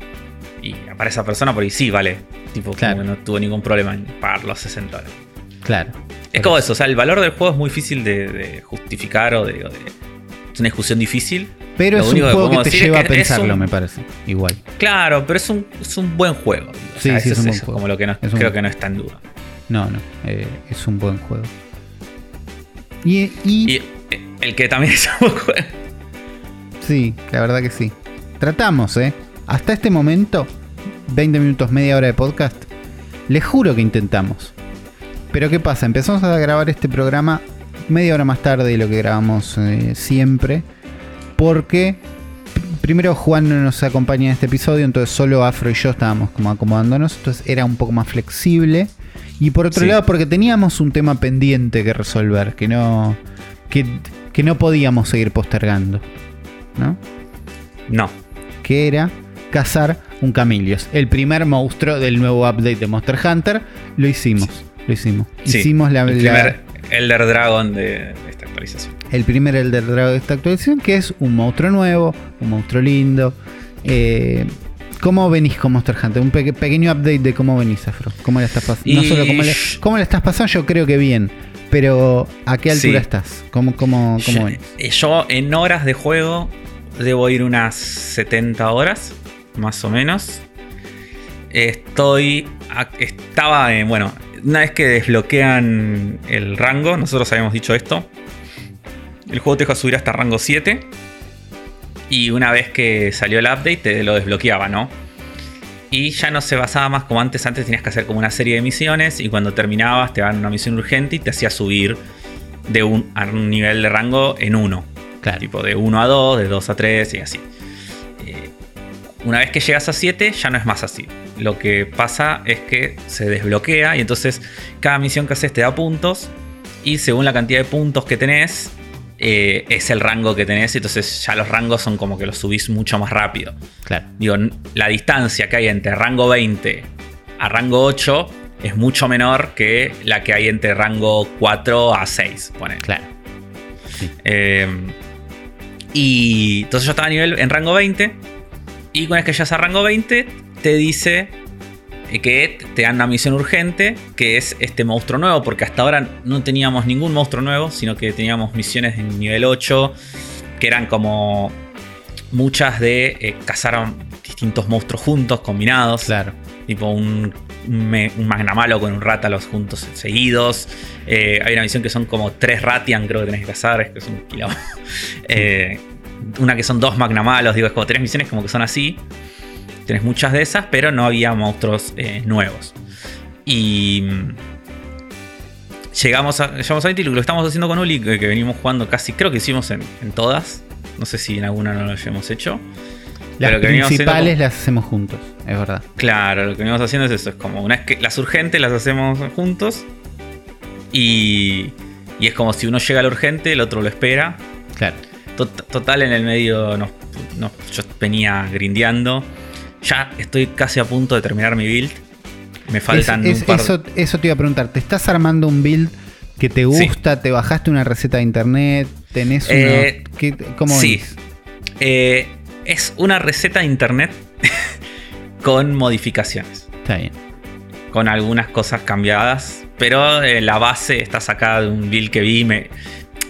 Y para esa persona por ahí sí, vale. Tipo,
Claro.
que no tuvo ningún problema en pagar los 60 dólares.
Claro.
Es como eso, o sea, el valor del juego es muy difícil de, de justificar o de, Es una discusión difícil.
Pero
Lo
es un
que
juego que
podemos
te
es
lleva a
que
pensarlo,
un-
me parece. Igual.
Claro, pero es un, es un buen juego. O
Sí,
sea,
sí, es un buen
eso
juego.
como lo que no,
Es un-
creo que no está en duda.
No, no. eh, es un buen juego. Y, y-
Y el que también es un juego.
sí, la verdad que sí. Tratamos, ¿eh? Hasta este momento, 20 minutos, media hora de podcast. Les juro que intentamos. Pero ¿qué pasa? Empezamos a grabar este programa media hora más tarde de lo que grabamos eh, siempre. Porque primero Juan no nos acompaña en este episodio, entonces solo Afro y yo estábamos como acomodándonos. Entonces era un poco más flexible. Y por otro
Sí.
lado, porque teníamos un tema pendiente que resolver, que no. Que, que no podíamos seguir postergando. ¿No?
No.
que era cazar un Camilios. El primer monstruo del nuevo update de Monster Hunter. Lo hicimos. Lo hicimos.
Sí,
Hicimos la,
el
la-
primer Elder Dragon de, esta actualización.
el primer Elder Dragon de esta actualización, que es un monstruo nuevo, un monstruo lindo. Eh, ¿Cómo venís con Monster Hunter? Un peque- pequeño update de cómo venís, Afro. ¿Cómo la estás pasando? No
Y-
solo cómo le, cómo la estás pasando, yo creo que bien. Pero ¿a qué altura
Sí.
estás? ¿Cómo, cómo, cómo
yo, eh, yo en horas de juego debo ir unas 70 horas, más o menos. Estoy. Estaba en. Bueno, una vez que desbloquean el rango, nosotros habíamos dicho esto. El juego te deja subir hasta rango 7. Y una vez que salió el update, te lo desbloqueaba, ¿no? Y ya no se basaba más como antes. Antes tenías que hacer como una serie de misiones. Y cuando terminabas, te daban una misión urgente y te hacía subir de un, a un nivel de rango en uno.
Claro.
Tipo de 1 a 2, de 2 a 3 y así. Eh, una vez que llegas a 7 ya no es más así. Lo que pasa es que se desbloquea y entonces cada misión que haces te da puntos y según la cantidad de puntos que tenés eh, es el rango que tenés. Entonces ya los rangos son como que los subís mucho más rápido.
Claro.
Digo, la distancia que hay entre rango 20 a rango 8 es mucho menor que la que hay entre rango 4 a 6. Ponele.
Claro.
Eh, y entonces yo estaba a nivel en rango 20. Y una vez que llegas a rango 20, te dice que te dan una misión urgente, que es este monstruo nuevo, porque hasta ahora no teníamos ningún monstruo nuevo, sino que teníamos misiones en nivel 8, que eran como muchas de eh, cazar distintos monstruos juntos, combinados.
Claro.
Tipo un, un magnamalo con un rátalos juntos seguidos. Eh, hay una misión que son como tres Ratian, creo que tenés que cazar, es que es un quilombo. Eh, una que son dos magnamalos, digo, es como tres misiones como que son así. Tenés muchas de esas, pero no había monstruos eh, nuevos. Y mm, llegamos a, llegamos a 20 y lo estamos haciendo con Uli, que, que venimos jugando casi, creo que hicimos en, en todas. No sé si en alguna no lo hayamos hecho.
Las
Pero
principales
como-
las hacemos juntos, es verdad.
Claro, lo que venimos haciendo es eso. Es como una vez que las urgentes las hacemos juntos. Y, y es como si uno llega al urgente, el otro lo espera.
Claro.
Tot- total, en el medio nos- nos- yo venía grindeando. Ya estoy casi a punto de terminar mi build. Me faltan
Es- es-
un par
eso, eso te iba a preguntar. ¿Te estás armando un build que te
Sí.
gusta? ¿Te bajaste una receta de internet? ¿Tenés uno?
Eh,
¿qué- ¿Cómo
sí. Eh, es una receta de internet con modificaciones.
Está bien.
con algunas cosas cambiadas, pero eh, la base está sacada de un build que vi. Me,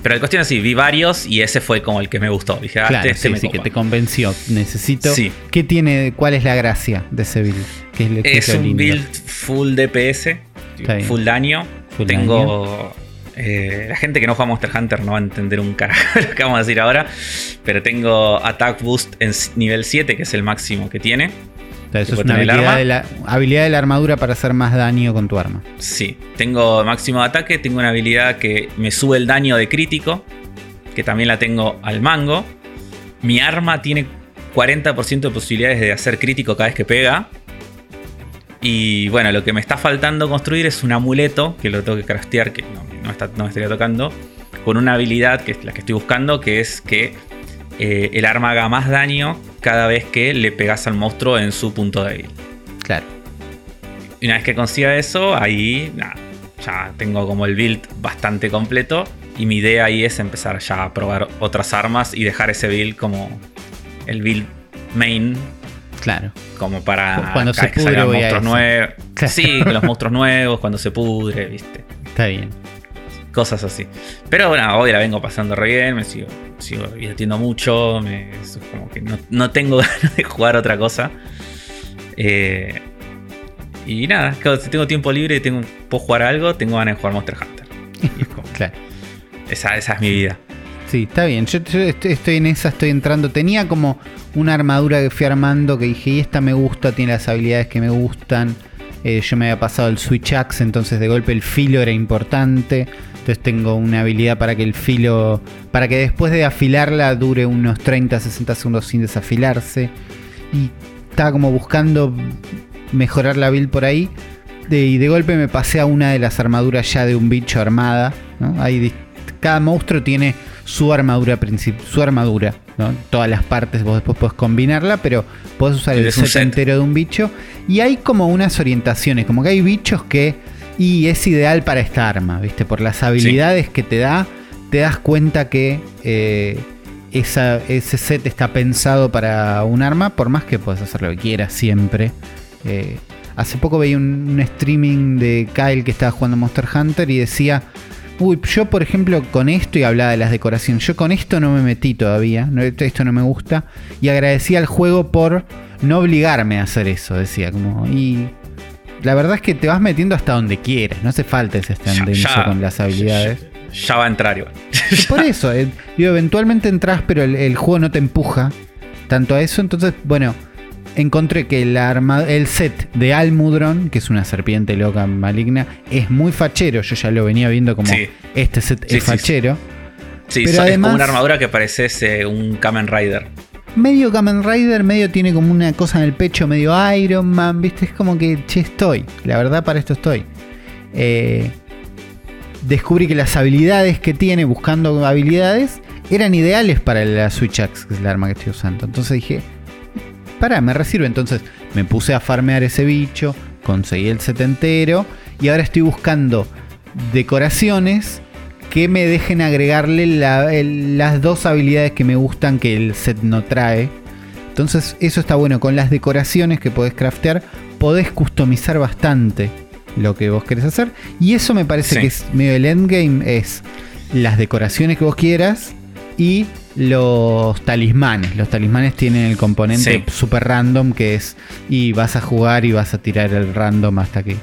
Pero la cuestión es así, vi varios y ese fue como el que me gustó. Dije, ah,
Claro,
este, este
sí,
me
sí,
copa.
que te convenció. Necesito.
Sí.
¿Qué tiene? ¿Cuál es la gracia de ese build? ¿Qué es,
Es un
lindo?
build full DPS, full daño.
Full
tengo. eh, la gente que no juega Monster Hunter no va a entender un carajo lo que vamos a decir ahora. Pero tengo Attack Boost en nivel 7, que es el máximo que tiene.
Sea, eso es una
el
habilidad
arma.
de, la, habilidad de la armadura para hacer más daño con tu arma.
Sí, tengo máximo de ataque, tengo una habilidad que me sube el daño de crítico, que también la tengo al mango. Mi arma tiene 40% de posibilidades de hacer crítico cada vez que pega. Y bueno, lo que me está faltando construir es un amuleto, que lo tengo que craftear, que no, no está- no me estaría tocando, con una habilidad que es la que estoy buscando, que es que eh, el arma haga más daño cada vez que le pegas al monstruo en su punto débil.
Claro.
Y una vez que consiga eso, ahí ya tengo como el build bastante completo. Y mi idea ahí es empezar ya a probar otras armas y dejar ese build como el build main,
Claro.
como para
Cuando se pudre
monstruos nuevos.
Claro.
Sí, los monstruos nuevos, cuando se pudre, viste.
Está bien.
Cosas así. Pero bueno, hoy la vengo pasando re bien, me sigo, sigo divirtiendo mucho. me- es como que no, no tengo ganas de jugar otra cosa. Eh, y nada, claro, si tengo tiempo libre y tengo, puedo jugar algo, tengo ganas de jugar Monster Hunter. Y es como-
Claro.
esa, esa es mi vida.
Sí, está bien. Yo, yo estoy, estoy en esa, estoy entrando. Tenía como una armadura que fui armando que dije, y esta me gusta, tiene las habilidades que me gustan. Eh, yo me había pasado el Switch Axe, entonces de golpe el filo era importante. Entonces tengo una habilidad para que el filo, para que después de afilarla dure unos 30, 60 segundos sin desafilarse. Y estaba como buscando mejorar la build por ahí. De- y de golpe me pasé a una de las armaduras ya de un bicho armada. ¿no? Hay cada monstruo tiene su armadura princip- su armadura. ¿no? Todas las partes vos después podés combinarla, pero podés usar el set,
set.
entero de un bicho. Y hay como unas orientaciones, como que hay bichos que. Y es ideal para esta arma, ¿viste? Por las habilidades que te da, te das cuenta que eh, esa- ese set está pensado para un arma, por más que puedas hacer lo que quieras siempre. Eh, hace poco veía un, un streaming de Kyle que estaba jugando Monster Hunter y decía, uy, yo por ejemplo con esto y hablaba de las decoraciones, yo con esto no me metí todavía, no, esto no me gusta y agradecía al juego por no obligarme a hacer eso, decía como y la verdad es que te vas metiendo hasta donde quieras, no hace falta ese
ya-
con las habilidades.
Ya, ya va a entrar igual.
Y por eso, eh, digo, eventualmente entras, pero el, el juego no te empuja tanto a eso. Entonces, bueno, encontré que el, arma- el set de Almudron, que es una serpiente loca maligna, es muy fachero. Yo ya lo venía viendo como
Sí.
este set
Sí,
es
sí,
fachero.
Sí,
Pero
so- es
además-
como una armadura que parece eh, un Kamen Rider.
Medio Kamen Rider, medio tiene como una cosa en el pecho, medio Iron Man, ¿viste? Es como que, che, estoy. La verdad, para esto estoy. Eh, descubrí que las habilidades que tiene, buscando habilidades, eran ideales para la Switch Axe, que es el arma que estoy usando. Entonces dije, pará, me resirve. Entonces me puse a farmear ese bicho, conseguí el set entero y ahora estoy buscando decoraciones que me dejen agregarle la- el- las dos habilidades que me gustan que el set no trae. Entonces eso está bueno, con las decoraciones que podés craftear, podés customizar bastante lo que vos querés hacer. Y eso me parece
Sí.
que es medio el endgame, es las decoraciones que vos quieras y los talismanes. Los talismanes tienen el componente
Sí.
super random que es y vas a jugar y vas a tirar el random hasta que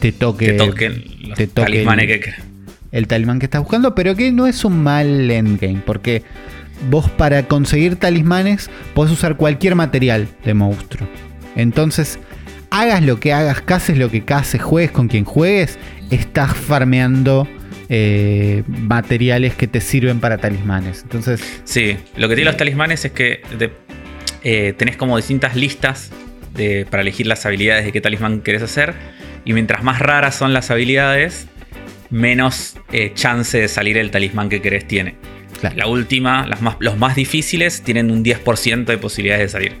te toque,
Que toquen los
te toque
talismanes
el-
que...
el talismán que estás buscando, pero que no es un mal endgame, porque vos para conseguir talismanes podés usar cualquier material de monstruo. Entonces, hagas lo que hagas, cases lo que cases, juegues con quien juegues, estás farmeando eh, materiales que te sirven para talismanes. Entonces,
Sí, lo que tiene los talismanes es que de- eh, tenés como distintas listas de- para elegir las habilidades de qué talismán querés hacer. Y mientras más raras son las habilidades, menos eh, chance de salir el talismán que querés tiene.
claro.
La última, las más, los más difíciles, tienen un 10% de posibilidades de salir.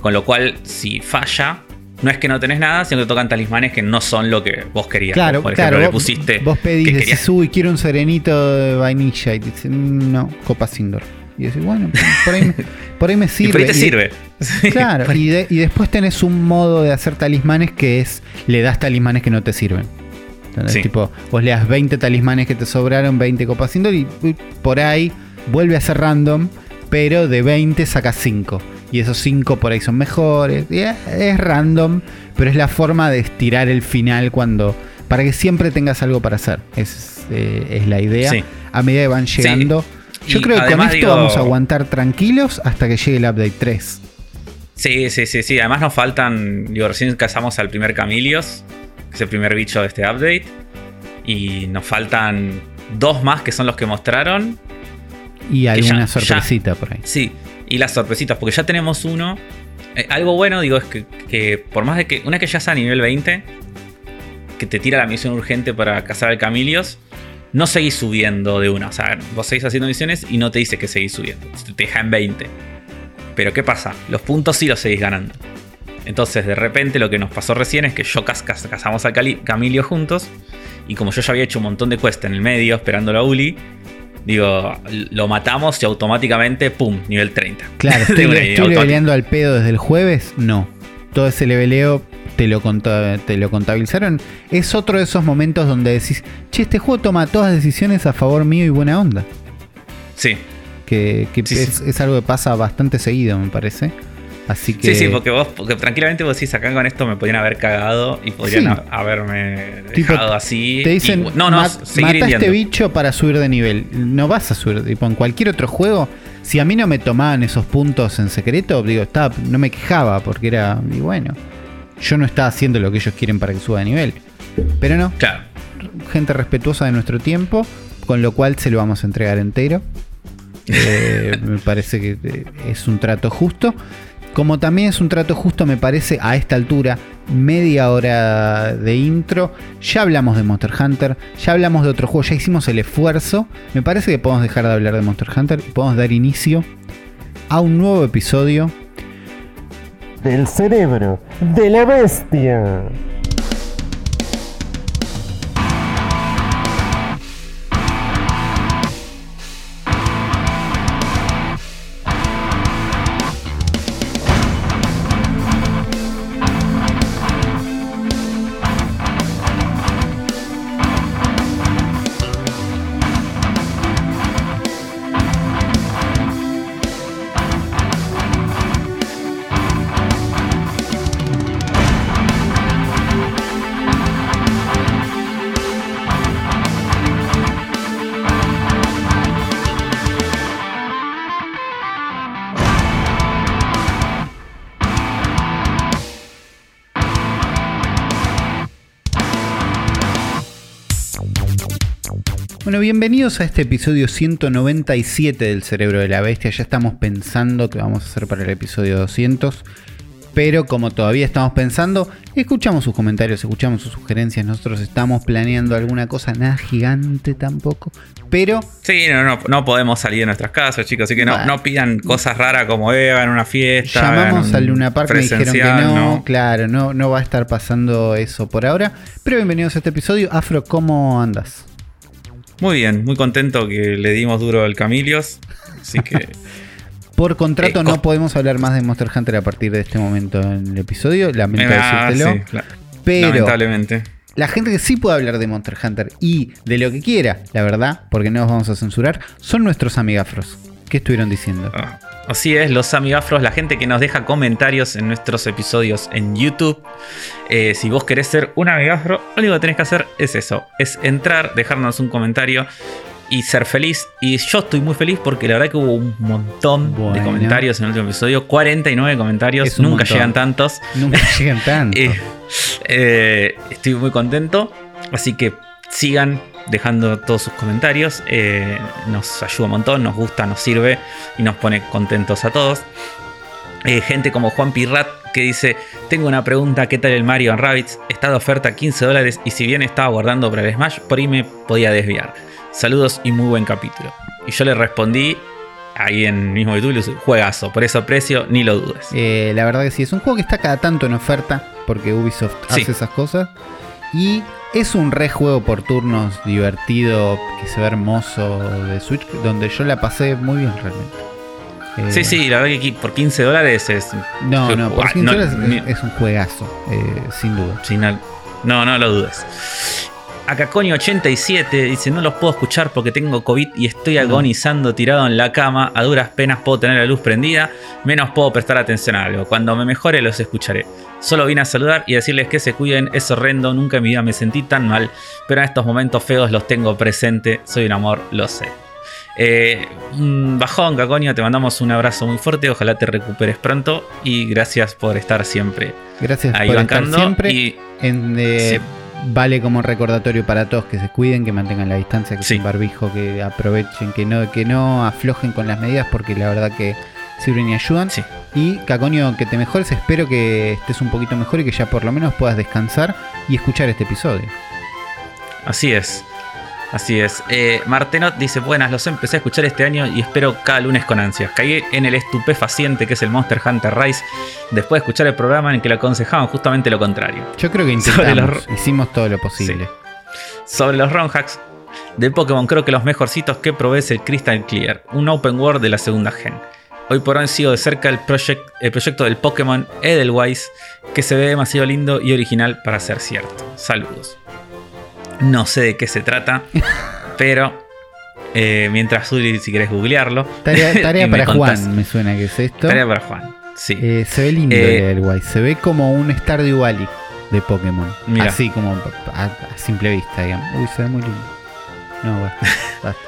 Con lo cual, si falla, no es que no tenés nada, sino que tocan talismanes que no son lo que vos querías.
Claro,
Por
claro.
ejemplo, le
vos,
pusiste.
vos pedís,
que
decís, uy, quiero un serenito de vainilla. Y te dicen, no, copa Sindor. Y decís, bueno, por ahí, me- por ahí me
y
sirve.
por ahí te
Y-
sirve.
Claro, y, de- y después tenés un modo de hacer talismanes que es le das talismanes que no te sirven. Tipo, vos le das 20 talismanes que te sobraron, 20 copas y y por ahí vuelve a ser random, pero de 20 sacas 5. Y esos 5 por ahí son mejores. y es, es random, pero es la forma de estirar el final cuando. Para que siempre tengas algo para hacer. Es, eh, es la idea.
Sí.
A medida que van llegando. Yo creo que con esto
digo-
vamos a aguantar tranquilos hasta que llegue el update 3.
Sí, sí, sí, sí. Además nos faltan, digo, recién cazamos al primer Camilios, que es el primer bicho de este update. Y nos faltan dos más que son los que mostraron.
Y alguna
ya-
sorpresita por ahí.
Sí, y las sorpresitas, porque ya tenemos uno. Eh, algo bueno, digo, es que, que por más de que una que ya sea a nivel 20, que te tira la misión urgente para cazar al Camilios, no seguís subiendo de una. O sea, vos seguís haciendo misiones y no te dice que seguís subiendo. Te deja en 20. Pero ¿qué pasa? Los puntos sí los seguís ganando. Entonces, de repente, lo que nos pasó recién es que yo cas- cas- cazamos al Cali- Camilio juntos. Y como yo ya había hecho un montón de quests en el medio, esperando a Uli, digo, lo matamos y automáticamente, ¡pum! Nivel 30.
Claro, estoy, leveleando al pedo desde el jueves. No. Todo ese leveleo te lo, te lo contabilizaron. Es otro de esos momentos donde decís, che, este juego toma todas decisiones a favor mío y buena onda.
Sí.
Que, que
Sí,
es,
sí.
es algo que pasa bastante seguido, me parece. Así que.
Sí, sí, porque vos, porque tranquilamente vos decís, acá con esto me podrían haber cagado y podrían
Sí.
haberme
Tipo,
dejado así.
Te dicen,
y- no, no,
"Mat- mata a este bicho para subir de nivel. No vas a subir. Tipo, en cualquier otro juego, si a mí no me tomaban esos puntos en secreto, digo, estaba, no me quejaba porque era, y bueno, yo no estaba haciendo lo que ellos quieren para que suba de nivel. Pero no,
Claro.
gente respetuosa de nuestro tiempo, con lo cual se lo vamos a entregar entero. Eh, me parece que eh, es un trato justo. Como también es un trato justo, me parece, a esta altura, media hora de intro. Ya hablamos de Monster Hunter, ya hablamos de otro juego, ya hicimos el esfuerzo. Me parece que podemos dejar de hablar de Monster Hunter y podemos dar inicio a un nuevo episodio.
del cerebro de la bestia.
Bueno, bienvenidos a este episodio 197 del Cerebro de la Bestia. Ya estamos pensando que vamos a hacer para el episodio 200. Pero como todavía estamos pensando, escuchamos sus comentarios, escuchamos sus sugerencias. Nosotros estamos planeando alguna cosa, nada gigante tampoco. Pero
Sí, no, no, no podemos salir de nuestras casas, chicos. Así que no, no pidan cosas raras como eh, hagan una fiesta.
llamamos
un
Luna Park, me dijeron que
presencial,
no, Claro, no, no va a estar pasando eso por ahora. Pero bienvenidos a este episodio. Afro, ¿cómo andas?
Muy bien, muy contento que le dimos duro al Camilios. Así que.
Por contrato
Eh,
no podemos hablar más de Monster Hunter a partir de este momento en el episodio. Lamento
Ah,
decírtelo.
sí.
Pero
Lamentablemente.
la gente que sí puede hablar de Monster Hunter y de lo que quiera, la verdad, porque no nos vamos a censurar, son nuestros amigafros. ¿Qué estuvieron diciendo?
Ah, Así es, los amigafros, la gente que nos deja comentarios en nuestros episodios en YouTube. Eh, si vos querés ser un amigafro, lo único que tenés que hacer es eso: es entrar, dejarnos un comentario y ser feliz. Y yo estoy muy feliz porque la verdad que hubo un montón
Bueno.
de comentarios en el último episodio: 49 comentarios, nunca
montón.
llegan tantos.
Nunca llegan tanto.
Eh, eh, estoy muy contento. Así que sigan dejando todos sus comentarios. eh, nos ayuda un montón, nos gusta, nos sirve y nos pone contentos a todos. Eh, gente como Juan Pirrat que dice: Tengo una pregunta, ¿qué tal el Mario and Rabbids? Está de oferta 15 dólares y si bien estaba guardando para el Smash, por ahí me podía desviar. Saludos y muy buen capítulo. Y yo le respondí ahí en el mismo YouTube, juegazo, por ese precio, ni lo dudes.
Eh, la verdad que sí, es un juego que está cada tanto en oferta, porque Ubisoft
Sí.
hace esas cosas. Y es un re juego por turnos divertido, que se ve hermoso de Switch, donde yo la pasé muy bien realmente. Eh,
Sí, sí, la verdad que por 15 dólares es.
No, no, por
Ah,
15
no,
horas es, un juegazo, eh, sin duda.
Sí, no, no, no lo dudes. Acaconi87 dice: No los puedo escuchar porque tengo COVID y estoy agonizando tirado en la cama. A duras penas puedo tener la luz prendida, menos puedo prestar atención a algo. Cuando me mejore, los escucharé. Solo vine a saludar y decirles que se cuiden, es horrendo. Nunca en mi vida me sentí tan mal, pero en estos momentos feos los tengo presente. Soy un amor, lo sé. Eh, bajón, Caconio, te mandamos un abrazo muy fuerte. Ojalá te recuperes pronto y gracias por estar siempre
Gracias
ahí
por estar siempre.
Y
En, eh,
Sí.
Vale como recordatorio para todos que se cuiden, que mantengan la distancia, que
Sí.
barbijo, que aprovechen, que no, que no aflojen con las medidas porque la verdad que sirven y ayudan.
sí,
Y Caconio, que te mejores, espero que estés un poquito mejor y que ya por lo menos puedas descansar y escuchar este episodio.
así es. Así es. Eh, Martenot dice: Buenas, los empecé a escuchar este año y espero cada lunes con ansias. Caí en el estupefaciente que es el Monster Hunter Rise después de escuchar el programa en el que lo aconsejaban justamente lo contrario.
Yo creo que intentamos,
los-
hicimos todo lo posible.
Sobre los ROM hacks de Pokémon, creo que los mejorcitos que probé es el Crystal Clear, un open world de la segunda gen. Hoy por hoy sigo de cerca el, project- el proyecto del Pokémon Edelweiss, que se ve demasiado lindo y original para ser cierto. Saludos. No sé de qué se trata, pero eh, mientras Zuli, si querés googlearlo.
Tarea, para
contás.
Juan, me suena que es esto.
Tarea para Juan. Sí.
Eh, se ve lindo
Eh,
el Edelweiss. Se ve como un Stardew Valley de Pokémon.
Mira.
Así como a, a simple vista, digamos. Uy, se ve muy lindo. No, bueno. basta.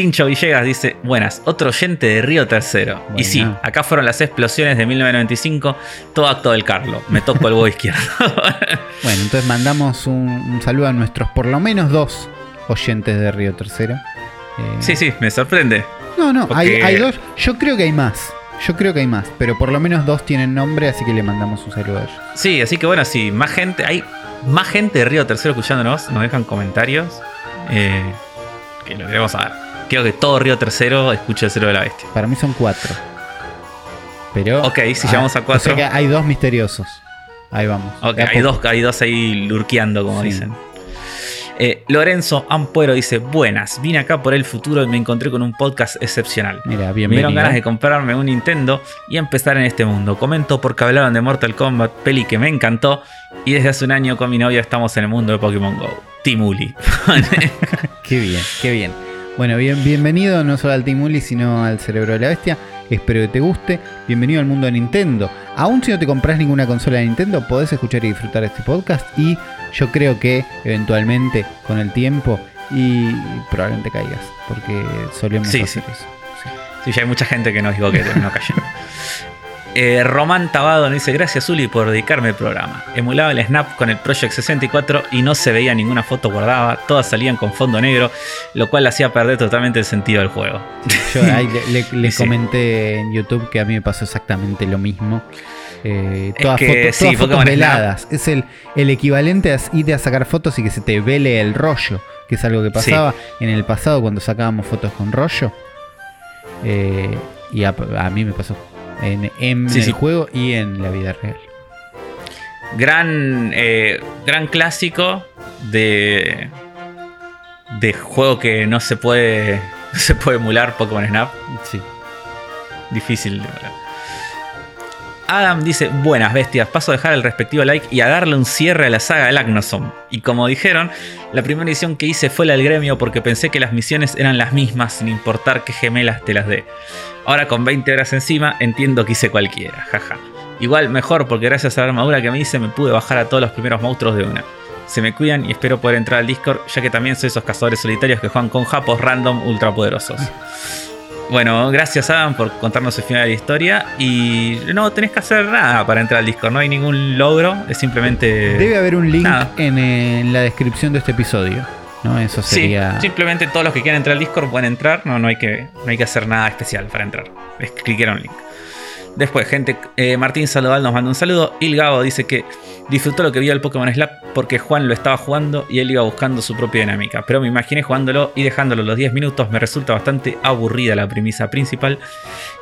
Tincho Villegas dice, buenas, otro oyente de Río Tercero. Y sí, acá fueron las explosiones de 1995, todo acto del Carlo. Me toco el huevo izquierdo.
Bueno, entonces mandamos un, un saludo a nuestros por lo menos dos oyentes de Río Tercero. Eh,
sí, sí, me sorprende.
No, no, hay dos. Yo creo que hay más. Yo creo que hay más. Pero por lo menos dos tienen nombre, así que le mandamos un saludo a ellos.
Sí, así que bueno, sí, más gente, hay más gente de Río Tercero escuchándonos, nos dejan comentarios. eh, que lo queremos saber. Quiero que todo Río Tercero escuche el cero de la bestia.
Para mí son cuatro. Pero.
Ok, si llegamos a cuatro.
O sea que hay dos misteriosos. Ahí vamos.
Ok, hay
poco.
dos, hay dos ahí lurqueando, como
Sí.
dicen. Eh, Lorenzo Ampuero dice: Buenas, vine acá por el futuro y me encontré con un podcast excepcional.
Mira,
Me
bienvenido.
dieron ganas de comprarme un Nintendo y empezar en este mundo. Comento porque hablaron de Mortal Kombat, peli que me encantó. Y desde hace un año con mi novia estamos en el mundo de Pokémon Go. Timuli.
Qué bien, qué bien. Bueno, bien, bienvenido no solo al Timuli, sino al Cerebro de la Bestia. Espero que te guste. Bienvenido al mundo de Nintendo. Aún si no te compras ninguna consola de Nintendo, podés escuchar y disfrutar este podcast. Y yo creo que eventualmente, con el tiempo, y probablemente caigas, porque solemos
Sí,
hacer
sí.
eso. Sí.
Sí, ya hay mucha gente que nos dijo que terminó cayendo. Eh, Román Tabado nos dice: Gracias, Uli, por dedicarme al programa. Emulaba el Snap con el Project 64 y no se veía ninguna foto guardada, todas salían con fondo negro, lo cual hacía perder totalmente el sentido del juego.
Yo ahí le, le- le
Sí.
comenté en YouTube que a mí me pasó exactamente lo mismo. Eh,
Es
todas
que
fotos,
sí,
todas fotos
Pokémon Snap.
veladas. Es el, el equivalente a ir a sacar fotos y que se te vele el rollo, que es algo que pasaba en el pasado cuando sacábamos fotos con rollo. Eh, y a, a mí me pasó en, en
Sí,
el
sí.
juego y en la vida real.
Gran, eh, gran clásico de, de juego que no se puede, no se puede emular Pokémon Snap.
Sí.
Difícil de emular. Adam dice, buenas bestias, paso a dejar el respectivo like y a darle un cierre a la saga del Agnosom. Y como dijeron, la primera edición que hice fue la del gremio porque pensé que las misiones eran las mismas sin importar qué gemelas te las dé. Ahora con 20 horas encima entiendo que hice cualquiera, jaja. Igual mejor porque gracias a la armadura que me hice me pude bajar a todos los primeros monstruos de una. Se me cuidan y espero poder entrar al Discord ya que también soy esos cazadores solitarios que juegan con japos random ultrapoderosos. Bueno, gracias Adam por contarnos el final de la historia. Y no tenés que hacer nada para entrar al Discord, no hay ningún logro, es simplemente.
Debe haber un link en, en la descripción de este episodio. ¿no? Eso
Sí,
sería.
simplemente todos los que quieran entrar al Discord pueden entrar, no, no, hay, que, no hay que hacer nada especial para entrar. Es clicar un link. Después, gente, eh, Martín Saludal nos manda un saludo. Y el Gabo dice que disfrutó lo que vio el Pokémon Slap porque Juan lo estaba jugando y él iba buscando su propia dinámica. Pero me imaginé jugándolo y dejándolo los 10 minutos me resulta bastante aburrida la premisa principal.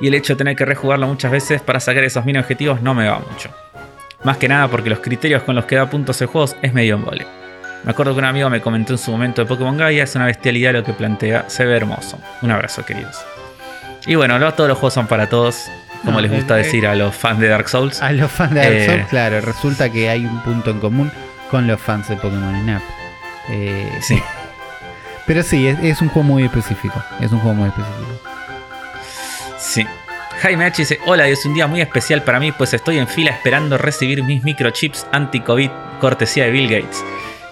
Y el hecho de tener que rejugarlo muchas veces para sacar esos mini objetivos no me va mucho. Más que nada porque los criterios con los que da puntos el juego es medio embole. Me acuerdo que un amigo me comentó en su momento de Pokémon Gaia, es una bestialidad lo que plantea, se ve hermoso. Un abrazo, queridos. Y bueno, no todos los juegos son para todos, como
No,
les gusta
eh,
decir a los fans de Dark Souls.
A los fans de Dark
Eh.
Souls, claro, resulta que hay un punto en común con los fans de Pokémon Snap. Eh,
Sí.
Pero sí, es, es un juego muy específico. Es un juego muy específico.
Sí. Jaime H dice, hola, es un día muy especial para mí, pues estoy en fila esperando recibir mis microchips anti-COVID cortesía de Bill Gates.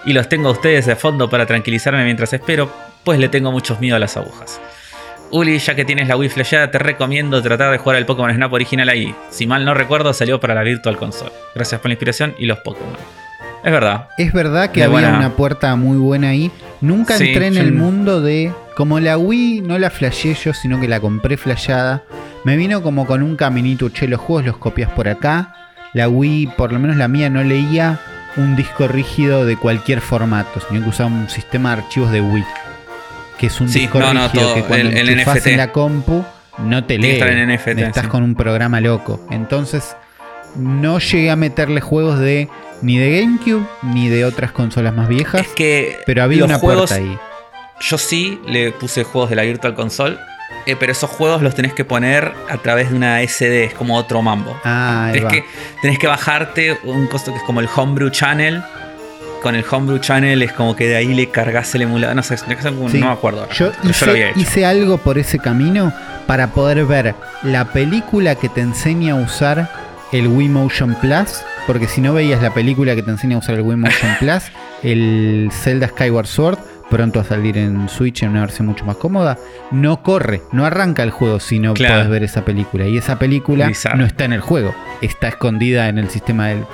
Y los tengo a ustedes de fondo para tranquilizarme mientras espero, pues le tengo muchos miedo a las agujas. Uli, ya que tienes la Wii flasheada, te recomiendo tratar de jugar al Pokémon Snap original ahí. Si mal no recuerdo, salió para la Virtual Console. Gracias por la inspiración y los Pokémon. Es verdad.
Es verdad que había
buena-
una puerta muy buena ahí. Nunca
Sí,
entré en el mundo de. Como la Wii no la flasheé yo, sino que la compré flasheada. Me vino como con un caminito, che, los juegos los copias por acá. La Wii, por lo menos la mía, no leía un disco rígido de cualquier formato, sino que usaba un sistema de archivos de Wii. Que es un
Sí,
disco
no, no,
rígido
todo,
que cuando
el- el NFT.
en la compu no te lee.
en NFT,
Estás
sí.
con un programa loco. Entonces, no llegué a meterle juegos de ni de GameCube ni de otras consolas más viejas.
Es que
Pero había una
juegos,
puerta ahí.
Yo sí le puse juegos de la Virtual Console, eh, pero esos juegos los tenés que poner a través de una SD, es como otro mambo.
Ah, ahí
Tenés
va.
que, tenés que bajarte un costo que es como el Homebrew Channel. Con el Homebrew Channel es como que de ahí le cargas el emulador. No sé, no
Sí.
me acuerdo. ahora,
Yo
pero lo había
hice,
hecho.
hice algo por ese camino para poder ver la película que te enseña a usar el Wii Motion Plus. Porque si no veías la película que te enseña a usar el Wii Motion Plus, el Zelda Skyward Sword, pronto a salir en Switch en una versión mucho más cómoda, no corre, no arranca el juego si no
Claro.
puedes ver esa película. Y esa película no está en el juego, está escondida en el sistema del.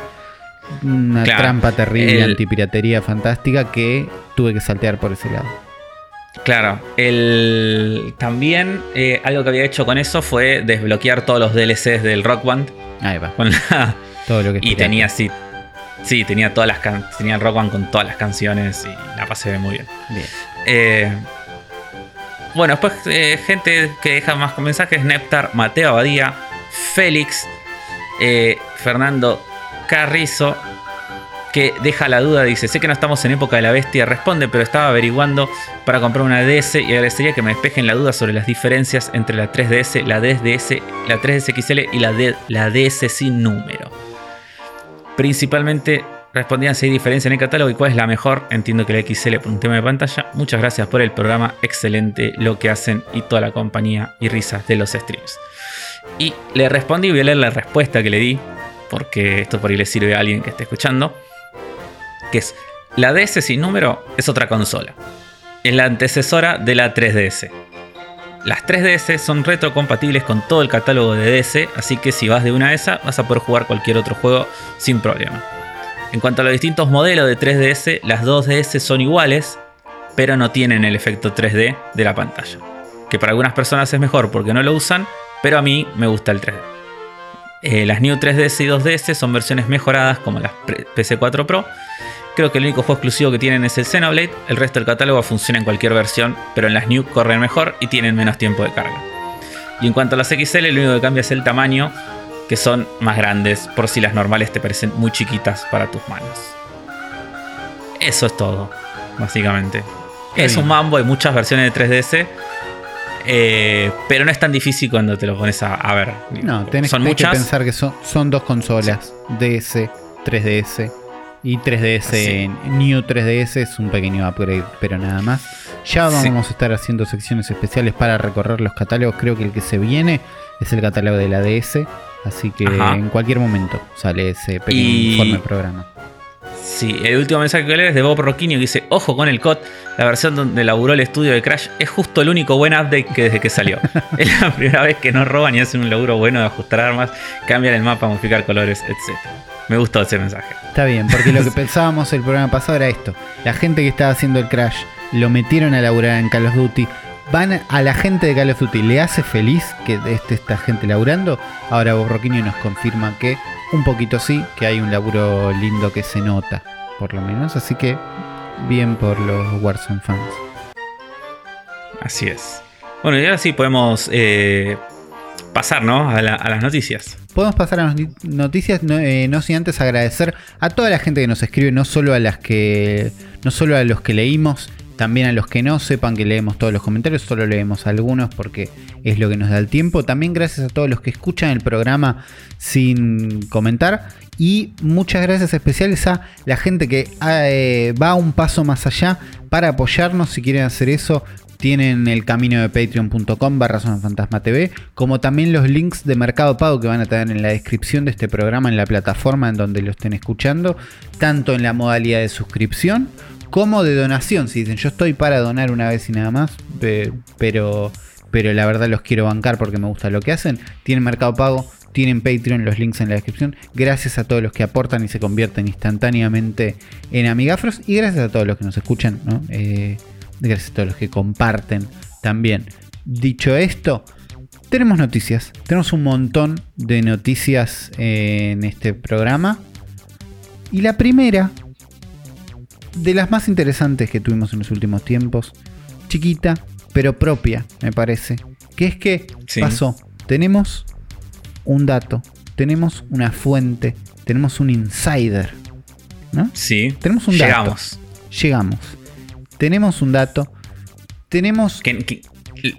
Una
Claro.
trampa terrible,
El-
antipiratería fantástica que tuve que saltear por ese lado.
Claro, el, también eh, algo que había hecho con eso fue desbloquear todos los DLCs del Rock Band.
Ahí va.
Con la,
Todo lo que
y tenía así. Sí, tenía todas las can- tenía el Rock Band con todas las canciones y la pasé muy bien.
Bien.
Eh, bueno, después eh, gente que deja más mensajes: Neptar, Mateo Abadía, Félix, Fernando Carrizo, que deja la duda, dice, sé que no estamos en época de la bestia, responde, pero estaba averiguando para comprar una DS y agradecería que me despejen la duda sobre las diferencias entre la 3DS, la 3DS, la 3DS XL y la, la DS sin número. Principalmente respondían si hay diferencia en el catálogo y cuál es la mejor. Entiendo que la XL por un tema de pantalla. Muchas gracias por el programa, excelente lo que hacen y toda la compañía y risas de los streams. Y le respondí, voy a leer la respuesta que le di, porque esto por ahí le sirve a alguien que esté escuchando. Que es, la DS sin número es otra consola. Es la antecesora de la 3DS. Las 3DS son retrocompatibles con todo el catálogo de DS, así que si vas de una de esas vas a poder jugar cualquier otro juego sin problema. En cuanto a los distintos modelos de 3DS, las 2DS son iguales, pero no tienen el efecto 3D de la pantalla. Que para algunas personas es mejor porque no lo usan, pero a mí me gusta el 3D. Eh, las New 3DS y 2DS son versiones mejoradas como las pre- PC4 Pro. Creo que el único juego exclusivo que tienen es el Xenoblade, el resto del catálogo funciona en cualquier versión, pero en las New corren mejor y tienen menos tiempo de carga. Y en cuanto a las XL, lo único que cambia es el tamaño, que son más grandes, por si las normales te parecen muy chiquitas para tus manos. Eso es todo, básicamente.
Qué
es
bien.
un mambo, hay muchas versiones de 3DS, eh, pero no es tan difícil cuando te lo pones a, a ver.
No, tenés
son
tenés
muchas.
que pensar que son, son dos consolas, DS, 3DS y 3DS.
Sí.
en New 3DS es un pequeño upgrade, pero nada más. Ya
Sí.
vamos a estar haciendo secciones especiales para recorrer los catálogos. Creo que el que se viene es el catálogo de la DS. Así que
Ajá.
en cualquier momento sale ese pequeño
Y-
informe programa.
Sí, el último mensaje que leo es de Bob Rocchini que dice: Ojo con el COD, la versión donde laburó el estudio de Crash es justo el único buen update que desde que salió. es la primera vez que no roban y hacen un laburo bueno de ajustar armas, cambian el mapa, modificar colores, etc. Me gustó ese mensaje.
Está bien, porque lo que pensábamos el programa pasado era esto. La gente que estaba haciendo el Crash lo metieron a laburar en Call of Duty. Van a la gente de Call of Duty, ¿le hace feliz que esté esta gente laburando? Ahora Borroquinio nos confirma que un poquito sí, que hay un laburo lindo que se nota, por lo menos. Así que bien por los Warzone fans.
Así es. Bueno, y ahora sí podemos eh, pasar, ¿no? A, la- a las noticias.
Podemos pasar a las noti- noticias, no, eh, no sin antes agradecer a toda la gente que nos escribe, no solo a las que. no solo a los que leímos, también a los que no sepan que leemos todos los comentarios, solo leemos algunos porque es lo que nos da el tiempo. También gracias a todos los que escuchan el programa sin comentar Y muchas gracias especiales a la gente que eh, va un paso más allá para apoyarnos. Si quieren hacer eso, tienen el camino de patreon.com barra fantasma TV, como también los links de Mercado Pago que van a tener en la descripción de este programa en la plataforma en donde lo estén escuchando, tanto en la modalidad de suscripción como de donación. Si dicen yo estoy para donar una vez y nada más, pero, pero la verdad los quiero bancar porque me gusta lo que hacen, tienen Mercado Pago, tienen Patreon, los links en la descripción. Gracias a todos los que aportan y se convierten instantáneamente en amigafros. Y gracias a todos los que nos escuchan. Eh, Gracias a todos los que comparten también. Dicho esto, tenemos noticias. Tenemos un montón de noticias en este programa. Y la primera, de las más interesantes que tuvimos en los últimos tiempos, chiquita, pero propia, me parece. Que es que pasó. Tenemos un dato, tenemos una fuente, tenemos un insider. ¿No?
Sí.
Tenemos un dato. Llegamos tenemos un dato, tenemos...
Que,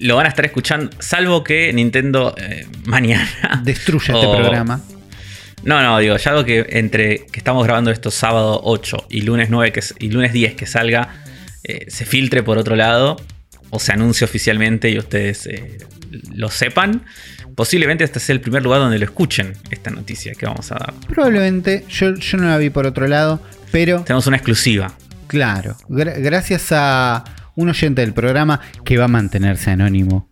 lo van a estar escuchando, salvo que Nintendo eh, mañana...
Destruya este programa.
No, no, digo, ya algo que entre que estamos grabando esto sábado 8 y lunes 9 que, y lunes 10 que salga, eh, se filtre por otro lado o se anuncie oficialmente y ustedes eh, lo sepan. Posiblemente este sea el primer lugar donde lo escuchen, esta noticia que vamos a dar.
Probablemente, yo, yo no la vi por otro lado, pero...
Tenemos una exclusiva.
Claro, gracias a un oyente del programa que va a mantenerse anónimo.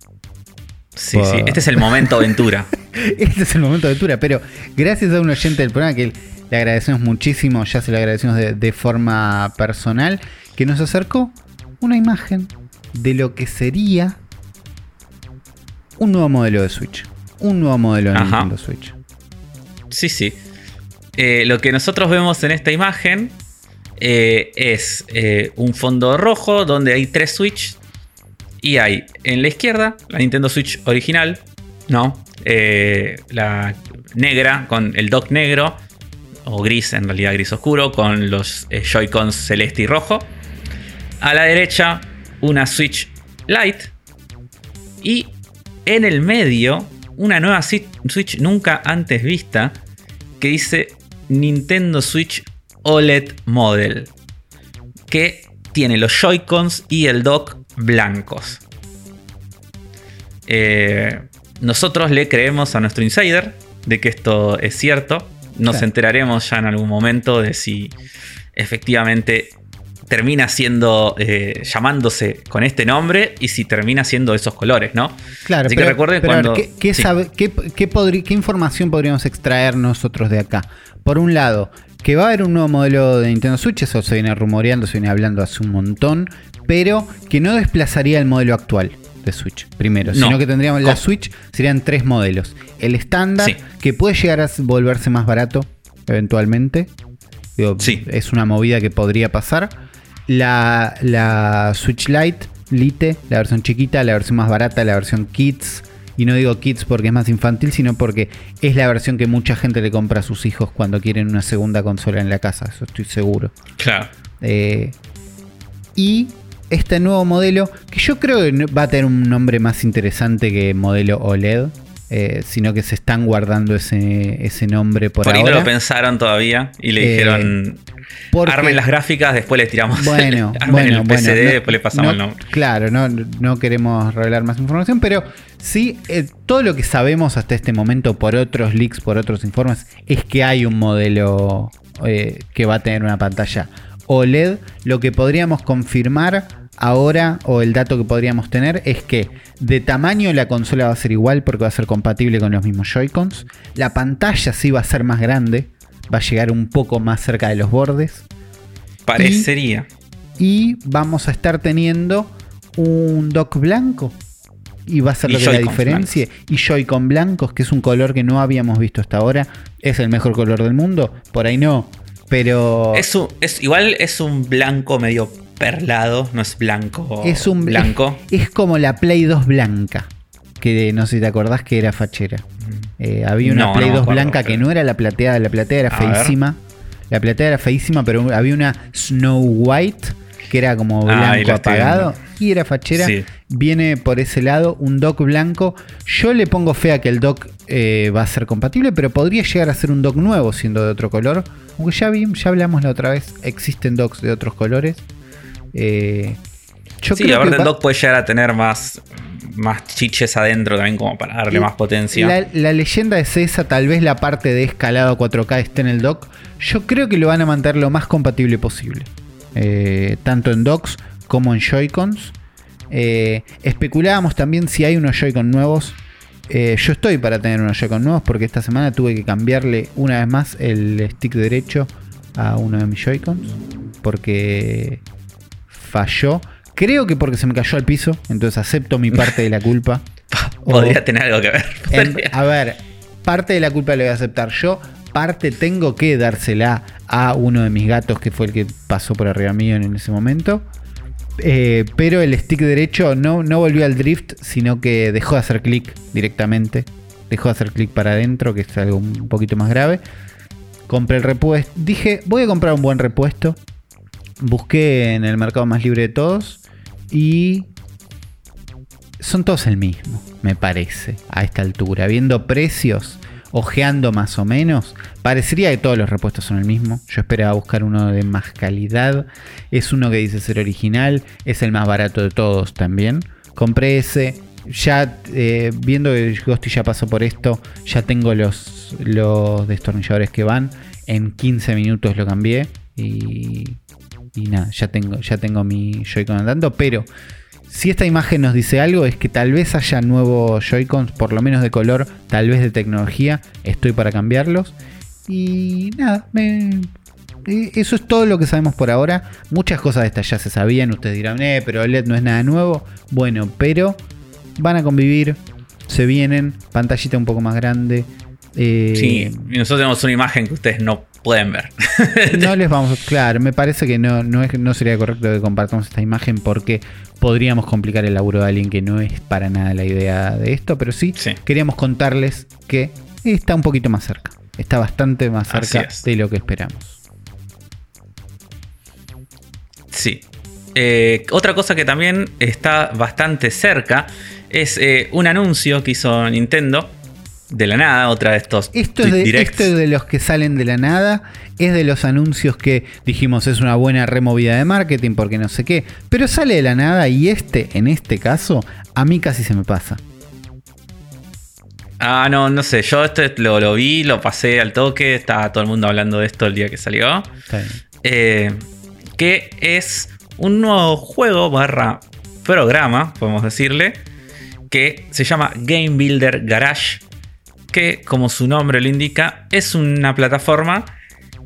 Sí, sí, este es el momento aventura.
este es el momento aventura, pero gracias a un oyente del programa que le agradecemos muchísimo, ya se lo agradecemos de, forma personal, que nos acercó una imagen de lo que sería un nuevo modelo de Switch. Un nuevo modelo de Nintendo Switch.
Sí, sí. Eh, lo que nosotros vemos en esta imagen eh, es eh, un fondo rojo donde hay tres Switch. Y hay en la izquierda la Nintendo Switch original, ¿no? Eh, la negra con el dock negro, o gris, en realidad gris oscuro, con los Joy-Cons celeste y rojo. A la derecha, una Switch Lite. Y en el medio, una nueva Switch nunca antes vista que dice Nintendo Switch OLED Model, que tiene los Joy-Cons y el dock blancos. Eh, nosotros le creemos a nuestro insider de que esto es cierto. Nos enteraremos ya en algún momento de si efectivamente termina siendo eh, llamándose con este nombre y si termina siendo esos colores, ¿no?
Claro, Así que recuerden cuando. ¿qué, ¿Qué información podríamos extraer nosotros de acá? Por un lado, que va a haber un nuevo modelo de Nintendo Switch, eso se viene rumoreando, se viene hablando hace un montón, pero que no desplazaría el modelo actual de Switch primero, sino que tendríamos la Switch, serían tres modelos. El estándar, que puede llegar a volverse más barato eventualmente. Es una movida que podría pasar. La, la Switch Lite, Lite, la versión chiquita, la versión más barata, la versión Kids y no digo kids porque es más infantil, sino porque es la versión que mucha gente le compra a sus hijos cuando quieren una segunda consola en la casa, eso estoy seguro.
Claro.
Eh, y este nuevo modelo, que yo creo que va a tener un nombre más interesante que modelo OLED. Eh, sino que se están guardando ese, ese nombre por, por ahí no
lo pensaron todavía y le eh, dijeron armen las gráficas, después les tiramos
bueno, bueno, el PCD, después le pasamos el nombre. Claro, no, no queremos revelar más información, pero sí, eh, todo lo que sabemos hasta este momento por otros leaks, por otros informes, es que hay un modelo que va a tener una pantalla OLED. Lo que podríamos confirmar ahora, o el dato que podríamos tener, es que de tamaño la consola va a ser igual porque va a ser compatible con los mismos Joy-Cons. La pantalla sí va a ser más grande, va a llegar un poco más cerca de los bordes.
Parecería.
Y, vamos a estar teniendo un dock blanco. Y va a ser lo que la diferencia. Y Joy-Con blancos, que es un color que no habíamos visto hasta ahora. ¿Es el mejor color del mundo? Por ahí no. Pero.
Es, es igual es un blanco medio perlado, no es blanco.
Es un blanco. Es, como la Play 2 blanca. Que no sé si te acordás que era fachera. Mm. Eh, había una Play 2 blanca que no era la plateada, la plateada era feísima. La plateada era feísima, pero había una Snow White que era como
Ah,
blanco apagado. Y era fachera.
Sí.
Viene por ese lado un dock blanco. Yo le pongo fe a que el dock eh, va a ser compatible, pero podría llegar a ser un dock nuevo siendo de otro color. Aunque ya, vi, ya hablamos la otra vez, existen docks de otros colores. Eh, yo
sí,
creo
aparte el dock puede llegar a tener más, más chiches adentro también como para darle más potencia.
La, la leyenda es esa, tal vez la parte de escalado a 4K esté en el dock. Yo creo que lo van a mantener lo más compatible posible. Eh, tanto en docks como en Joy-Cons. Eh, especulábamos también si hay unos Joy-Con nuevos. Eh, yo estoy para tener unos Joy-Con nuevos porque esta semana tuve que cambiarle una vez más el stick derecho a uno de mis Joy-Cons. Porque falló. Creo que porque se me cayó al piso. Entonces acepto mi parte de la culpa.
Podría
O-
tener algo que ver.
en- a ver, parte de la culpa la voy a aceptar yo, parte tengo que dársela a uno de mis gatos que fue el que pasó por arriba mío en ese momento. Eh, pero el stick derecho no, no volvió al drift, sino que dejó de hacer clic directamente. Dejó de hacer clic para adentro, que es algo un poquito más grave. Compré el repuesto. Dije, voy a comprar un buen repuesto. Busqué en el mercado más libre de todos. Y son todos el mismo, me parece, a esta altura. Viendo precios, ojeando más o menos, parecería que todos los repuestos son el mismo. Yo esperaba buscar uno de más calidad. Es uno que dice ser original, es el más barato de todos también. Compré ese. Ya eh, viendo que Ghosty ya pasó por esto, ya tengo los, los destornilladores que van. En 15 minutos lo cambié y, y nada, ya tengo, ya tengo mi Joy-Con andando. Pero si esta imagen nos dice algo es que tal vez haya nuevos Joy-Cons, por lo menos de color, tal vez de tecnología. Estoy para cambiarlos. Y nada, me- eh, eso es todo lo que sabemos por ahora. Muchas cosas de estas ya se sabían. Ustedes dirán, eh, pero LED no es nada nuevo. Bueno, pero van a convivir. Se vienen. Pantallita un poco más grande. Eh,
Sí, y nosotros tenemos una imagen que ustedes no pueden ver.
no les vamos claro me parece que no, no, es, no sería correcto que compartamos esta imagen porque podríamos complicar el laburo de alguien que no es para nada la idea de esto pero sí,
Sí.
queríamos contarles que está un poquito más cerca está bastante más cerca de lo que esperamos
Sí. Eh, otra cosa que también está bastante cerca es eh, un anuncio que hizo Nintendo de la nada, otra de estos
esto es, de,
directs.
esto es de los que salen de la nada es de los anuncios que dijimos es una buena removida de marketing porque no sé qué pero sale de la nada y este en este caso a mí casi se me pasa
Ah, no, no sé. Yo esto lo, lo vi, lo pasé al toque. Estaba todo el mundo hablando de esto el día que salió. Eh, que es un nuevo juego barra programa, podemos decirle, que se llama Game Builder Garage, que como su nombre lo indica, es una plataforma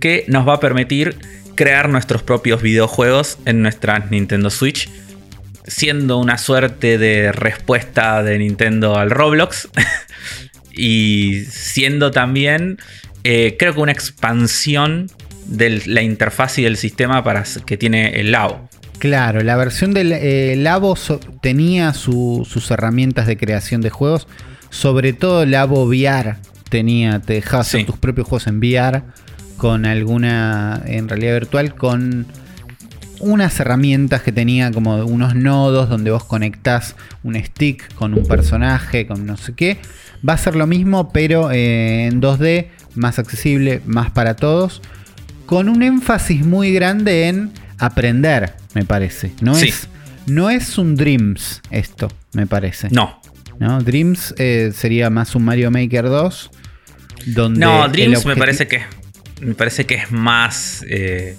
que nos va a permitir crear nuestros propios videojuegos en nuestra Nintendo Switch, siendo una suerte de respuesta de Nintendo al Roblox y siendo también, eh, creo que una expansión de la interfaz y del sistema para que tiene el Labo.
Claro, la versión del eh, Labo tenía su- sus herramientas de creación de juegos. Sobre todo Labo VR tenía, te dejaba hacer
Sí.
tus propios juegos en VR con alguna, en realidad virtual, con unas herramientas que tenía como unos nodos donde vos conectás un stick con un personaje, con no sé qué. Va a ser lo mismo, pero eh, en 2D, más accesible, más para todos, con un énfasis muy grande en aprender, me parece. No,
Sí.
es, no es un Dreams esto, me parece.
No,
¿no? Dreams eh, sería más un Mario Maker 2. Donde
no, Dreams me parece que me parece que es más eh,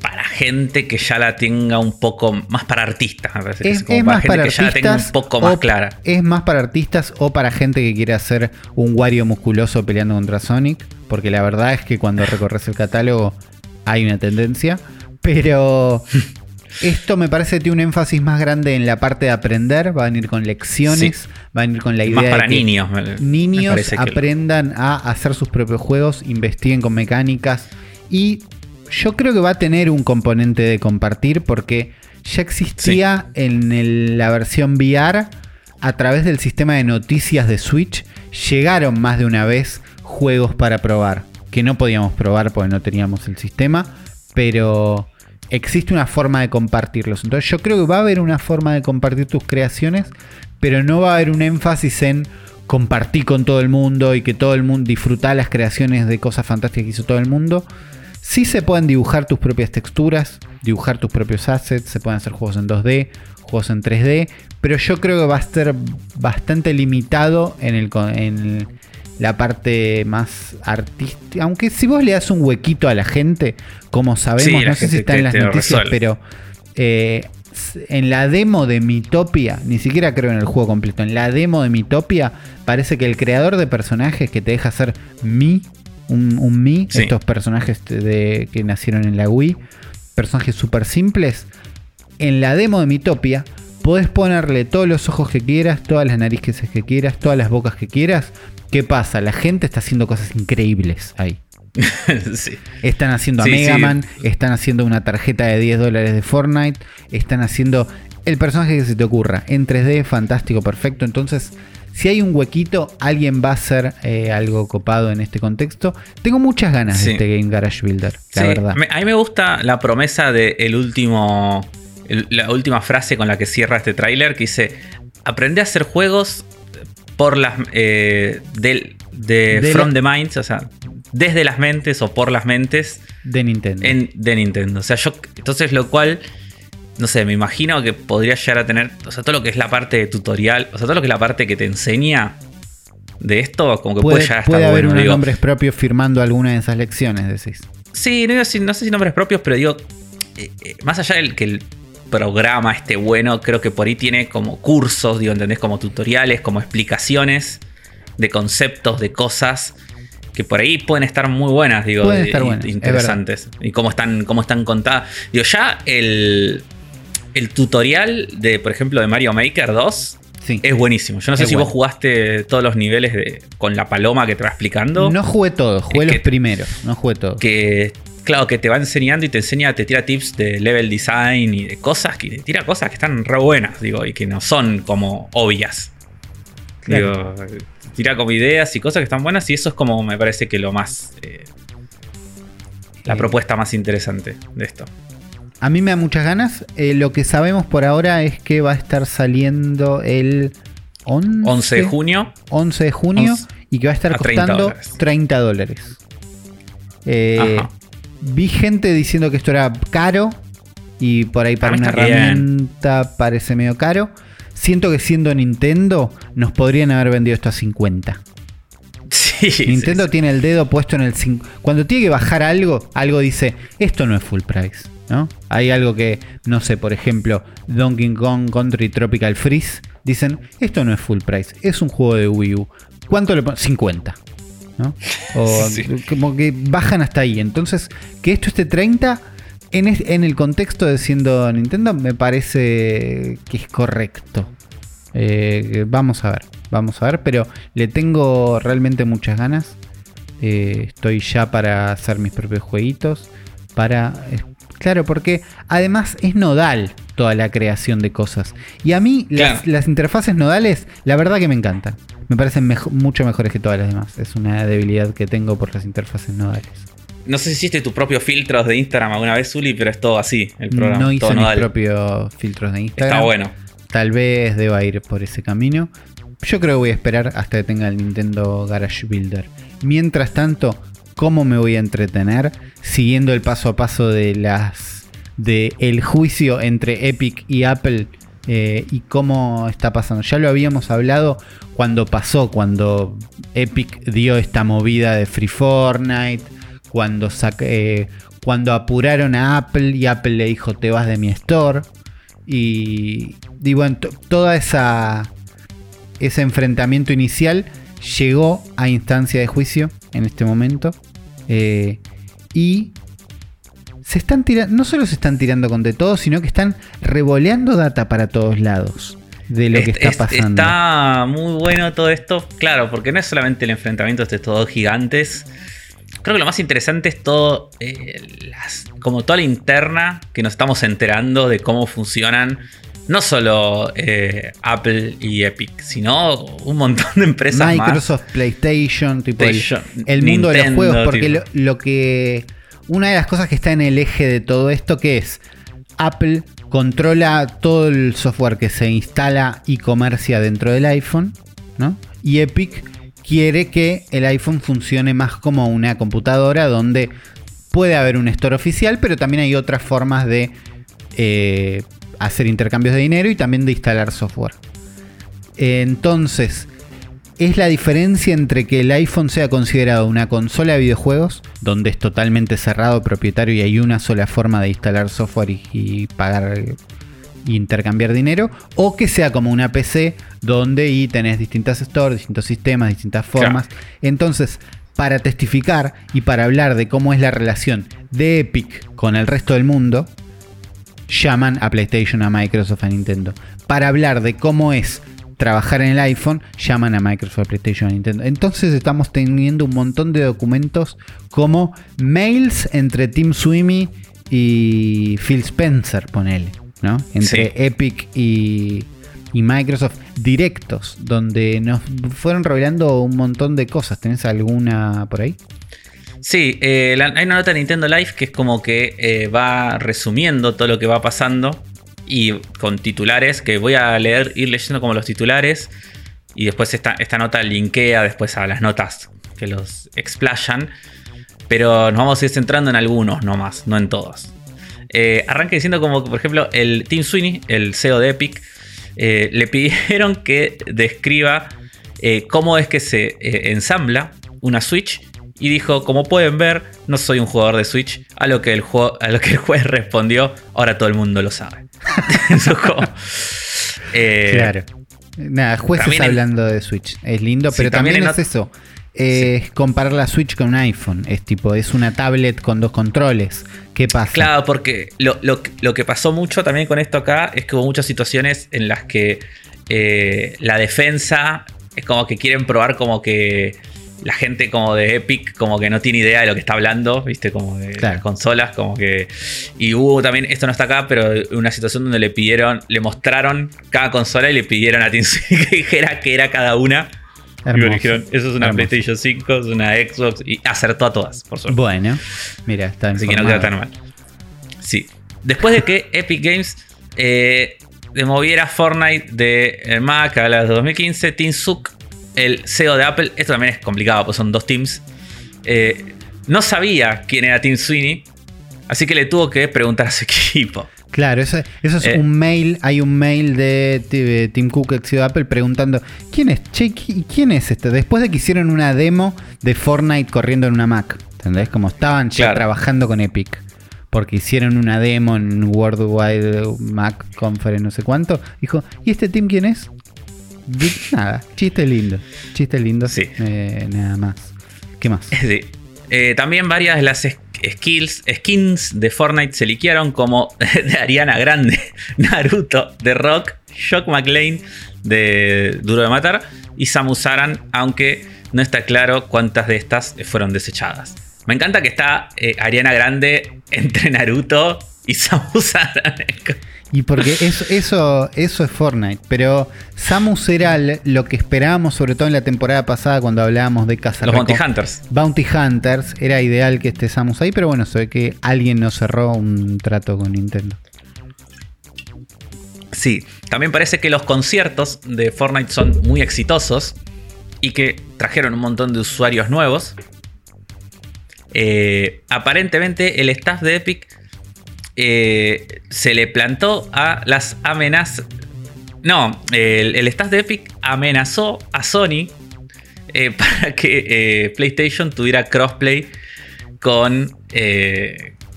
para gente que ya la tenga un poco más para artistas, me parece que
Es,
es como
es
para
más
gente
para
que ya la tenga un poco más
o-
clara.
Es más para artistas o para gente que quiere hacer un Wario musculoso peleando contra Sonic. Porque la verdad es que cuando recorres el catálogo hay una tendencia. Pero esto me parece que tiene un énfasis más grande en la parte de aprender. Va a venir con lecciones. Va a venir con la idea
Más
de
para
que
niños.
niños
que-
aprendan a hacer sus propios juegos, investiguen con mecánicas y yo creo que va a tener un componente de compartir porque ya existía en el- la versión VR a través del sistema de noticias de Switch llegaron más de una vez juegos para probar que no podíamos probar porque no teníamos el sistema pero existe una forma de compartirlos. Entonces yo creo que va a haber una forma de compartir tus creaciones, pero no va a haber un énfasis en compartir con todo el mundo y que todo el mundo disfruta las creaciones de cosas fantásticas que hizo todo el mundo. Sí se pueden dibujar tus propias texturas, dibujar tus propios assets, se pueden hacer juegos en 2D, juegos en 3D, pero yo creo que va a estar bastante limitado en, el, en la parte más artística. Aunque si vos le das un huequito a la gente, como sabemos, no sé si está en las noticias, pero eh, en la demo de Mitopia, ni siquiera creo en el juego completo, en la demo de Mitopia parece que el creador de personajes que te deja hacer Mi, un, un Mi, estos personajes de, que nacieron en la Wii, personajes súper simples, en la demo de Mitopia podés ponerle todos los ojos que quieras, todas las narices que quieras, todas las bocas que quieras. ¿Qué pasa? La gente está haciendo cosas increíbles ahí. Están haciendo a Mega Man, están haciendo una tarjeta de 10 dólares de Fortnite, están haciendo el personaje que se te ocurra en 3D, fantástico, perfecto. Entonces, si hay un huequito, alguien va a hacer eh, algo copado en este contexto. Tengo muchas ganas de este Game Garage Builder, la verdad.
A mí me gusta la promesa del último. La última frase con la que cierra este tráiler que dice: Aprende a hacer juegos por las. Eh, de, From the Minds, o sea, desde las mentes o por las mentes
de Nintendo.
de Nintendo. O sea, yo, entonces lo cual, no sé, me imagino que podría llegar a tener, o sea, todo lo que es la parte de tutorial, o sea, todo lo que es la parte que te enseña de esto, como que puede, llegar a estar
puede haber
unos
nombres propios firmando alguna de esas lecciones, decís.
Sí, no, no sé si nombres propios, pero digo, eh, eh, más allá del que el programa esté bueno, creo que por ahí tiene como cursos, digo, ¿entendés? Como tutoriales, como explicaciones de conceptos, de cosas que por ahí pueden estar muy buenas, digo,
pueden estar buenas,
interesantes. Y cómo están, cómo están contadas. Digo, ya el, el tutorial de, por ejemplo, de Mario Maker 2 es buenísimo. Yo no sé si vos jugaste todos los niveles de, con la paloma que te va explicando.
No jugué todos, jugué los primeros, no jugué todos.
Que claro, que te va enseñando y te enseña, te tira tips de level design y de cosas, que te tira cosas que están re buenas, digo, y que no son como obvias. Digo, tira como ideas y cosas que están buenas y eso es como me parece que lo más... Eh, la propuesta más interesante de esto.
A mí me da muchas ganas. Eh, lo que sabemos por ahora es que va a estar saliendo el
11, de junio.
11 de junio y que va a estar costando 30 dólares. Eh, vi gente diciendo que esto era caro y por ahí para una herramienta parece medio caro. Siento que siendo Nintendo nos podrían haber vendido esto a 50. Sí, Nintendo tiene el dedo puesto en el 5. Cuando tiene que bajar algo, algo dice, esto no es full price. ¿no? Hay algo que, no sé, por ejemplo, Donkey Kong Country Tropical Freeze. Dicen, esto no es full price, es un juego de Wii U. ¿Cuánto le ponen? 50. ¿No? O como que bajan hasta ahí. Entonces, que esto esté 30 en, el contexto de siendo Nintendo me parece que es correcto. Eh, vamos a ver, vamos a ver, pero le tengo realmente muchas ganas. Eh, estoy ya para hacer mis propios jueguitos. Para. claro, porque además es nodal toda la creación de cosas. Y a mí las, interfaces nodales, la verdad que me encantan. Me parecen mucho mejores que todas las demás. Es una debilidad que tengo por las interfaces nodales.
No sé si hiciste tus propios filtros de Instagram alguna vez, Zuli, pero es todo así, el programa.
No hice mis propios filtros de Instagram.
Está bueno.
Tal vez deba ir por ese camino. Yo creo que voy a esperar hasta que tenga el Nintendo Garage Builder. Mientras tanto, ¿cómo me voy a entretener siguiendo el paso a paso de las de el juicio entre Epic y Apple eh, y cómo está pasando? Ya lo habíamos hablado cuando pasó, cuando Epic dio esta movida de Free Fortnite cuando, eh, cuando apuraron a Apple y Apple le dijo te vas de mi store. Y, y bueno, toda esa ese enfrentamiento inicial llegó a instancia de juicio en este momento. Eh, y se están tirando, no solo se están tirando con de todo, sino que están revoleando data para todos lados de lo que está pasando.
Está muy bueno todo esto, claro, porque no es solamente el enfrentamiento de estos dos gigantes, Creo que lo más interesante es todo, eh, como toda la interna que nos estamos enterando de cómo funcionan no solo eh, Apple y Epic, sino un montón de empresas
Microsoft, PlayStation, tipo el, mundo de los juegos, porque lo, que una de las cosas que está en el eje de todo esto, que es Apple controla todo el software que se instala y comercia dentro del iPhone, ¿no? Y Epic quiere que el iPhone funcione más como una computadora donde puede haber un store oficial, pero también hay otras formas de eh, hacer intercambios de dinero y también de instalar software. Entonces, es la diferencia entre que el iPhone sea considerado una consola de videojuegos, donde es totalmente cerrado, propietario y hay una sola forma de instalar software y, y pagar e intercambiar dinero, o que sea como una PC, donde y tenés distintas stores, distintos sistemas, distintas formas. Entonces, para testificar y para hablar de cómo es la relación de Epic con el resto del mundo, llaman a PlayStation, a Microsoft, a Nintendo. Para hablar de cómo es trabajar en el iPhone, llaman a Microsoft, PlayStation, Nintendo. Entonces estamos teniendo un montón de documentos como mails entre Tim Sweeney y Phil Spencer, ponele, ¿no? Entre
Sí.
Epic y, y Microsoft directos, donde nos fueron revelando un montón de cosas. ¿Tenés alguna por ahí?
Sí, eh, la- hay una nota de Nintendo Live que es como que eh, va resumiendo todo lo que va pasando y con titulares que voy a leer, ir leyendo como los titulares y después esta, esta nota linkea después a las notas que los explayan, pero nos vamos a ir centrando en algunos nomás, no en todos. Eh, arranca diciendo como por ejemplo, el Tim Sweeney, el CEO de Epic, eh, le pidieron que describa eh, cómo es que se eh, ensambla una Switch y dijo, como pueden ver, no soy un jugador de Switch, a lo que el, a lo que el juez respondió, ahora todo el mundo lo sabe. Eso es como, eh,
Claro. Nada, jueces
también
hablando de Switch. Es lindo,
Sí,
pero
también
es eso. Es comparar la Switch con un iPhone. Es tipo, es una tablet con dos controles. ¿Qué pasa?
Claro, porque lo, lo- lo que pasó mucho también con esto acá es que hubo muchas situaciones en las que eh, la defensa es como que quieren probar como que la gente como de Epic como que no tiene idea de lo que está hablando, viste, como de
Claro.
las consolas, como que... Y hubo también, esto no está acá, pero una situación donde le pidieron, le mostraron cada consola y le pidieron a Tim que dijera que era cada una. Y le dijeron, eso es una
Hermoso.
PlayStation 5, es una Xbox, y acertó a todas, por suerte.
Bueno, mira, está
Así que no queda tan mal. Sí. Después de que Epic Games eh, demoviera Fortnite de eh, Mac a las 2015, Tim Cook, el CEO de Apple, esto también es complicado, pues son dos teams, eh, no sabía quién era Tim Sweeney, así que le tuvo que preguntar a su equipo.
Claro, eso, eso es
Eh.
un mail. Hay un mail de, Tim Cook, ex CEO de Apple, preguntando: ¿Quién es? Che, ¿qui- ¿quién es este? Después de que hicieron una demo de Fortnite corriendo en una Mac. ¿Entendés? Como estaban ya
Claro.
trabajando con Epic. Porque hicieron una demo en Worldwide Mac Conference, no sé cuánto. Dijo: ¿Y este team quién es? Nada, chiste lindo. Chiste lindo.
Sí.
eh, nada más. ¿Qué más?
Sí. Eh, también varias de las skills, skins de Fortnite se liquearon como de Ariana Grande, Naruto, de Rock, Shock McLean de Duro de Matar y Samus Aran, aunque no está claro cuántas de estas fueron desechadas. Me encanta que está eh, Ariana Grande entre Naruto y Samus Aran.
Y porque eso, eso, eso es Fortnite. Pero Samus era lo que esperábamos, sobre todo en la temporada pasada, cuando hablábamos de cazar
Los Bounty Hunters.
Bounty Hunters. Era ideal que esté Samus ahí, pero bueno, se ve que alguien no cerró un trato con Nintendo.
Sí, también parece que los conciertos de Fortnite son muy exitosos y que trajeron un montón de usuarios nuevos. Eh, aparentemente el staff de Epic eh, se le plantó a las amenazas. No, el, el staff de Epic amenazó a Sony eh, para que eh, PlayStation tuviera crossplay con,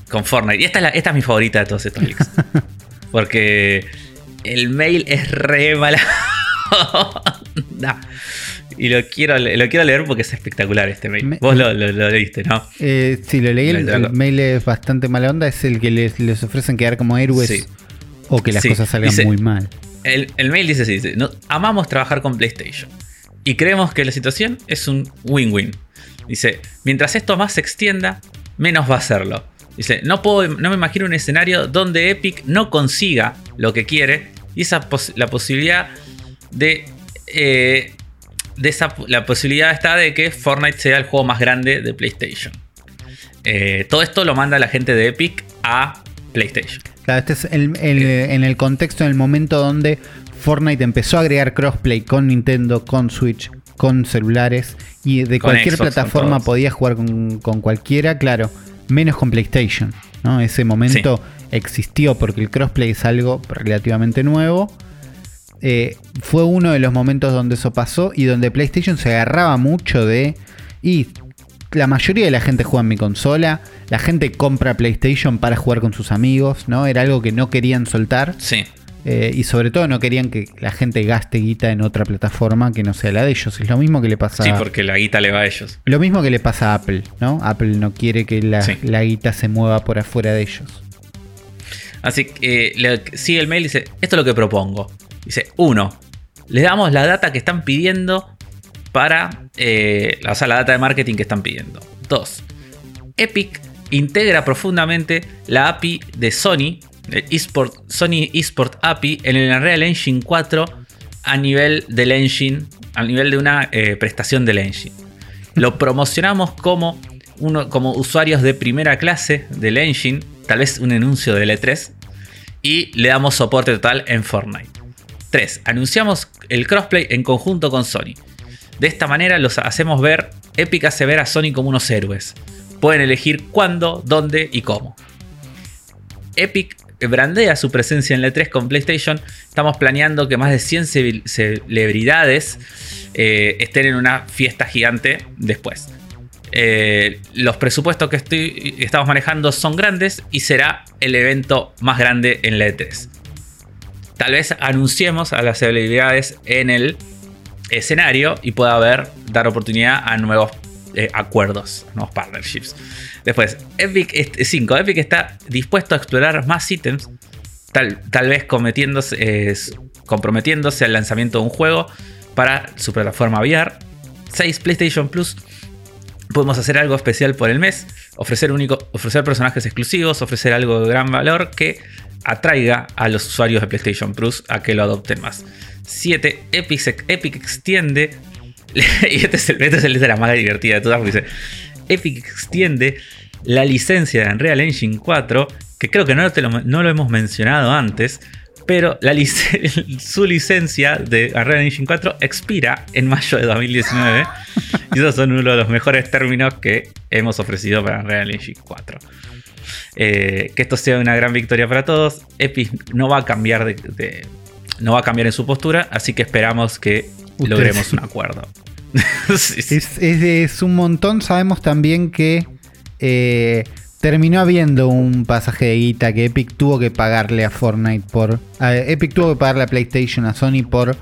con Fortnite. Y esta es, la- esta es mi favorita de todos estos leaks. Porque el mail es re mala. onda. Y lo quiero, lo quiero leer porque es espectacular este mail.
Me-
Vos lo, lo- lo leíste, ¿no?
Eh, si lo leí, el, mail es bastante mala onda. Es el que les, les ofrecen quedar como héroes
Sí.
o que las
Sí,
cosas salgan
dice-
muy mal.
El, el mail dice así: dice, "No- amamos trabajar con PlayStation. Y creemos que la situación es un win-win. Dice, mientras esto más se extienda, menos va a serlo. Dice, no, puedo, no me imagino un escenario donde Epic no consiga lo que quiere. Y esa pos- la posibilidad de. eh, de esa, la posibilidad está de que Fortnite sea el juego más grande de PlayStation. Eh, todo esto lo manda la gente de Epic a PlayStation.
Claro, este es el- el- en el contexto, en el momento donde Fortnite empezó a agregar crossplay con Nintendo, con Switch, con celulares y de cualquier
Xbox,
plataforma podías jugar con, con cualquiera, claro, menos con PlayStation. ¿no? Ese momento existió porque el crossplay es algo relativamente nuevo. Eh, fue uno de los momentos donde eso pasó y donde PlayStation se agarraba mucho de... Y la mayoría de la gente juega en mi consola, la gente compra PlayStation para jugar con sus amigos, ¿no? Era algo que no querían soltar
Sí.
eh, y sobre todo no querían que la gente gaste guita en otra plataforma que no sea la de ellos. Es lo mismo que le pasa
Sí, porque la guita le va a ellos.
lo mismo que le pasa a Apple, ¿no? Apple no quiere que la,
Sí.
la guita se mueva por afuera de ellos.
Así que eh, le- sigue el mail y dice, esto es lo que propongo. Dice, uno, le damos la data que están pidiendo para, eh, la data de marketing que están pidiendo. Dos, Epic integra profundamente la API de Sony, el Sony eSport API, en el Unreal Engine 4 a nivel del engine, a nivel de una eh, prestación del engine. Lo promocionamos como usuarios de primera clase del engine, tal vez un anuncio del E3, y le damos soporte total en Fortnite. 3. Anunciamos el crossplay en conjunto con Sony. De esta manera los hacemos ver, Epic hace ver a Sony como unos héroes. Pueden elegir cuándo, dónde y cómo. Epic brandea su presencia en la E3 con PlayStation. Estamos planeando que más de 100 civil- celebridades eh, estén en una fiesta gigante después. Eh, los presupuestos que estamos manejando son grandes y será el evento más grande en la E3. Tal vez anunciemos a las celebridades en el escenario y pueda haber, dar oportunidad a nuevos eh, acuerdos, nuevos partnerships. Después, Epic 5. Epic está dispuesto a explorar más ítems, tal, tal vez eh, comprometiéndose al lanzamiento de un juego para su plataforma VR. 6. PlayStation Plus. Podemos hacer algo especial por el mes, ofrecer, único, ofrecer personajes exclusivos, ofrecer algo de gran valor que atraiga a los usuarios de PlayStation Plus a que lo adopten más. 7. Epic, Epic extiende. y este es, el, este es el de la más divertida de todas. porque Dice: Epic extiende la licencia de Unreal Engine 4. Que creo que no, te lo, no lo hemos mencionado antes. Pero la lic- su licencia de Unreal Engine 4 expira en mayo de 2019. y esos son uno de los mejores términos que hemos ofrecido para Unreal Engine 4. Eh, que esto sea una gran victoria para todos. Epic no va a cambiar de, de- no va a cambiar en su postura, así que esperamos que
Ustedes-
logremos un acuerdo. Sí, sí.
Es, es- es un montón. Sabemos también que eh, terminó habiendo un pasaje de guita que Epic tuvo que pagarle a Fortnite por. a Epic tuvo que pagarle a PlayStation, a Sony por.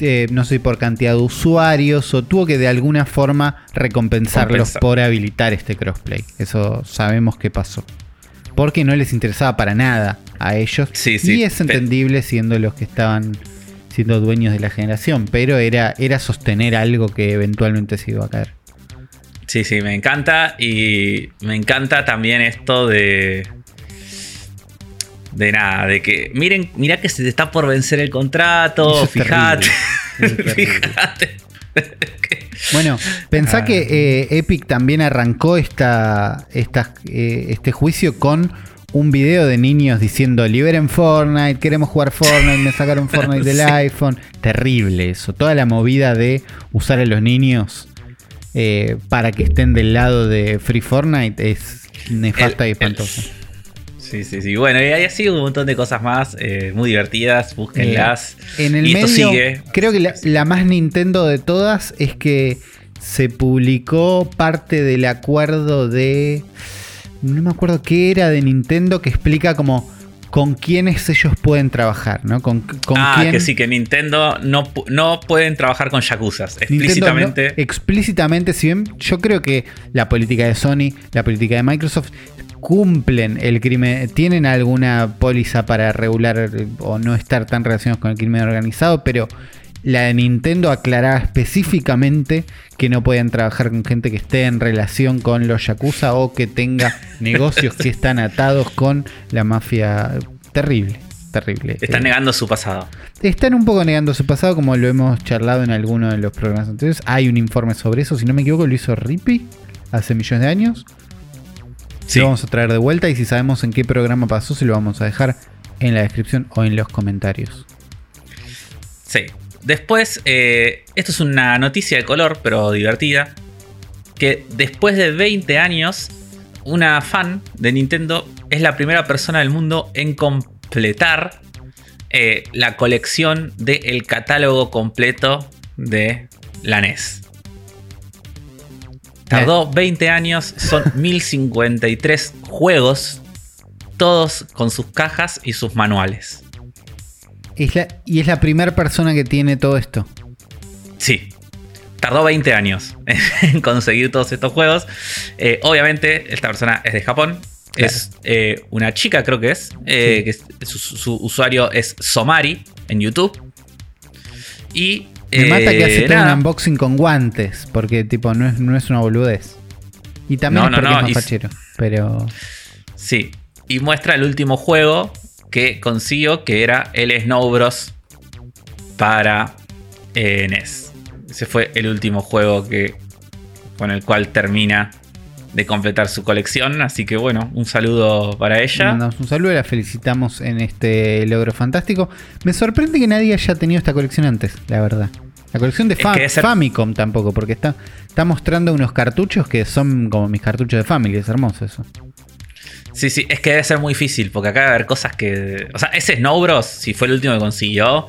Eh, no sé por cantidad de usuarios o tuvo que de alguna forma recompensarlos
Compensar.
por habilitar este crossplay. Eso sabemos que pasó. Porque no les interesaba para nada a ellos.
Sí, sí.
Y es entendible siendo los que estaban siendo dueños de la generación. Pero era, era sostener algo que eventualmente se iba a caer.
Sí, sí, me encanta. Y me encanta también esto de. De nada, de que. Miren, mira que se te está por vencer el contrato.
Es
Fíjate.
terrible.
Fíjate.
Bueno, pensá
Ah.
que eh, Epic también arrancó esta, esta, eh, este juicio con un video de niños diciendo liberen Fortnite, queremos jugar Fortnite, me sacaron Fortnite del
Sí.
iPhone. Terrible eso. Toda la movida de usar a los niños eh, para que estén del lado de Free Fortnite es nefasta
El-
y espantosa.
Sí, sí, sí. Bueno, y hay así un montón de cosas más eh, muy divertidas. Búsquenlas.
Eh, en el
y esto
medio,
sigue.
creo que la, la más Nintendo de todas es que se publicó parte del acuerdo de. No me acuerdo qué era de Nintendo que explica como con quiénes ellos pueden trabajar, ¿no? Con, con
ah,
quién.
que sí, que Nintendo no, no pueden trabajar con Yakuzas.
No-
Explícitamente.
explícitamente, si bien yo creo que la política de Sony, la política de Microsoft cumplen el crimen, tienen alguna póliza para regular o no estar tan relacionados con el crimen organizado, pero la de Nintendo aclaraba específicamente que no podían trabajar con gente que esté en relación con los Yakuza o que tenga negocios que están atados con la mafia. Terrible, terrible.
Están
Eh,
negando su pasado.
están un poco negando su pasado, como lo hemos charlado en alguno de los programas anteriores. Hay un informe sobre eso, si no me equivoco, lo hizo Rippy hace millones de años.
Sí.
Lo vamos a traer de vuelta y si sabemos en qué programa pasó, se lo vamos a dejar en la descripción o en los comentarios.
Sí. Después, eh, esto es una noticia de color, pero divertida. Que después de 20 años, una fan de Nintendo es la primera persona del mundo en completar eh, la colección del catálogo completo de la NES. Tardó 20 años, son 1053 juegos, todos con sus cajas y sus manuales.
Es la- y es la primera persona que tiene todo esto.
Sí. Tardó 20 años en conseguir todos estos juegos. Eh, obviamente, esta persona es de Japón.
Claro.
Es eh, una chica, creo que es. eh,
Sí.
que es- su, su usuario es Somari en YouTube. Y.
Me mata que
eh,
hace todo
nada.
un unboxing con guantes, porque tipo no es, no es una boludez. Y también
No,
es
no,
porque
no,
es más fachero. Pero
Sí. Y muestra el último juego que consiguió, que era el Snow Bros. para eh, NES. Ese fue el último juego que, con el cual termina de completar su colección. Así que bueno, un saludo para ella.
mandamos un saludo y la felicitamos en este logro fantástico. Me sorprende que nadie haya tenido esta colección antes, la verdad. La colección de
ser-
Famicom tampoco, porque está, está mostrando unos cartuchos que son como mis cartuchos de Family. Es hermoso eso.
Sí, sí, es que debe ser muy difícil porque acá debe haber cosas que. O sea, ese Snow Bros, si fue el último que consiguió,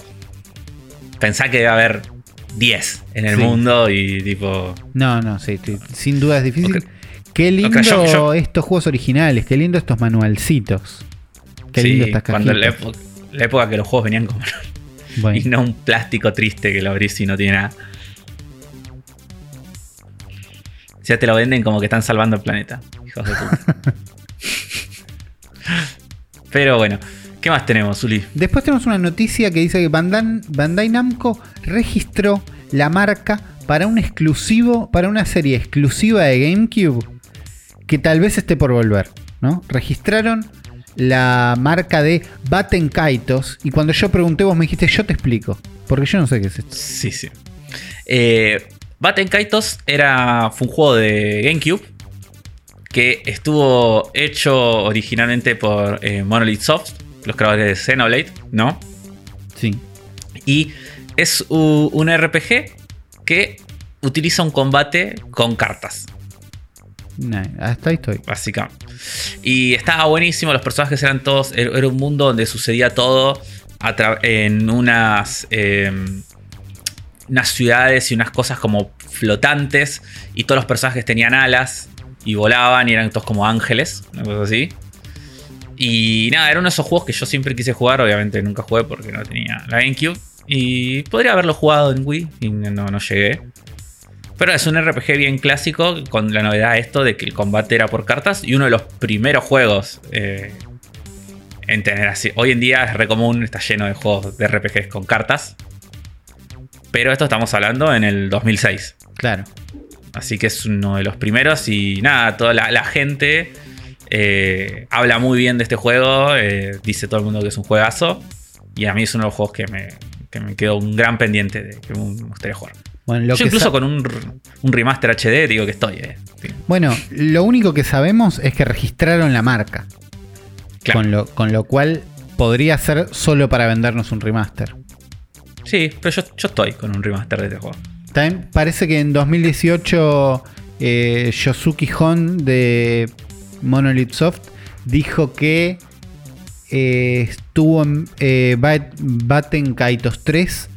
pensá que debe haber 10 en el
Sí.
mundo y tipo.
No, no, sí, sin duda es difícil. Qué lindo
Ok, yo- yo-
estos juegos originales, qué lindo estos manualcitos. Qué
sí,
lindo estas
cuando la, época, la época que los juegos venían.
Bueno.
Y no un plástico triste que lo abrís y no tiene nada. Ya te lo venden como que están salvando el planeta. Hijos de puta. Pero bueno, ¿qué más tenemos, Uli?
Después tenemos una noticia que dice que Bandai, Bandai Namco registró la marca para un exclusivo, para una serie exclusiva de GameCube que tal vez esté por volver, ¿no? Registraron la marca de Batten Kaitos y cuando yo pregunté vos me dijiste yo te explico, porque yo no sé qué es esto.
Sí, sí. Eh, Batten Kaitos era, fue un juego de GameCube que estuvo hecho originalmente por eh, Monolith Soft, los creadores de Xenoblade, ¿no?
Sí.
Y es un RPG que utiliza un combate con cartas,
Nah, hasta ahí estoy.
básicamente. Y estaba buenísimo, los personajes eran todos. Era era un mundo donde sucedía todo en unas. eh, unas ciudades y unas cosas como flotantes. Y todos los personajes tenían alas y volaban y eran todos como ángeles, una cosa así. Y nada, era uno de esos juegos que yo siempre quise jugar. Obviamente nunca jugué porque no tenía la GameCube. Y podría haberlo jugado en Wii y no, no llegué. Pero es un RPG bien clásico con la novedad esto de que el combate era por cartas y uno de los primeros juegos eh, en tener así. Hoy en día es re común, está lleno de juegos de RPGs con cartas. Pero esto estamos hablando en el 2006.
Claro.
Así que es uno de los primeros y nada, toda la, la gente eh, habla muy bien de este juego, eh, dice todo el mundo que es un juegazo y a mí es uno de los juegos que me, que me quedó un gran pendiente de que me gustaría jugar.
Bueno, lo
Yo
que
incluso con un, un remaster HD digo que estoy. eh. Sí,
Bueno, lo único que sabemos es que registraron la marca.
claro.
Con, lo, con lo cual podría ser solo para vendernos un remaster.
Sí, pero yo, yo estoy con un remaster de este juego.
También parece que en 2018 eh, Yosuke Hon de Monolith Soft dijo que eh, estuvo en eh, Bat- Batten Kaitos 3.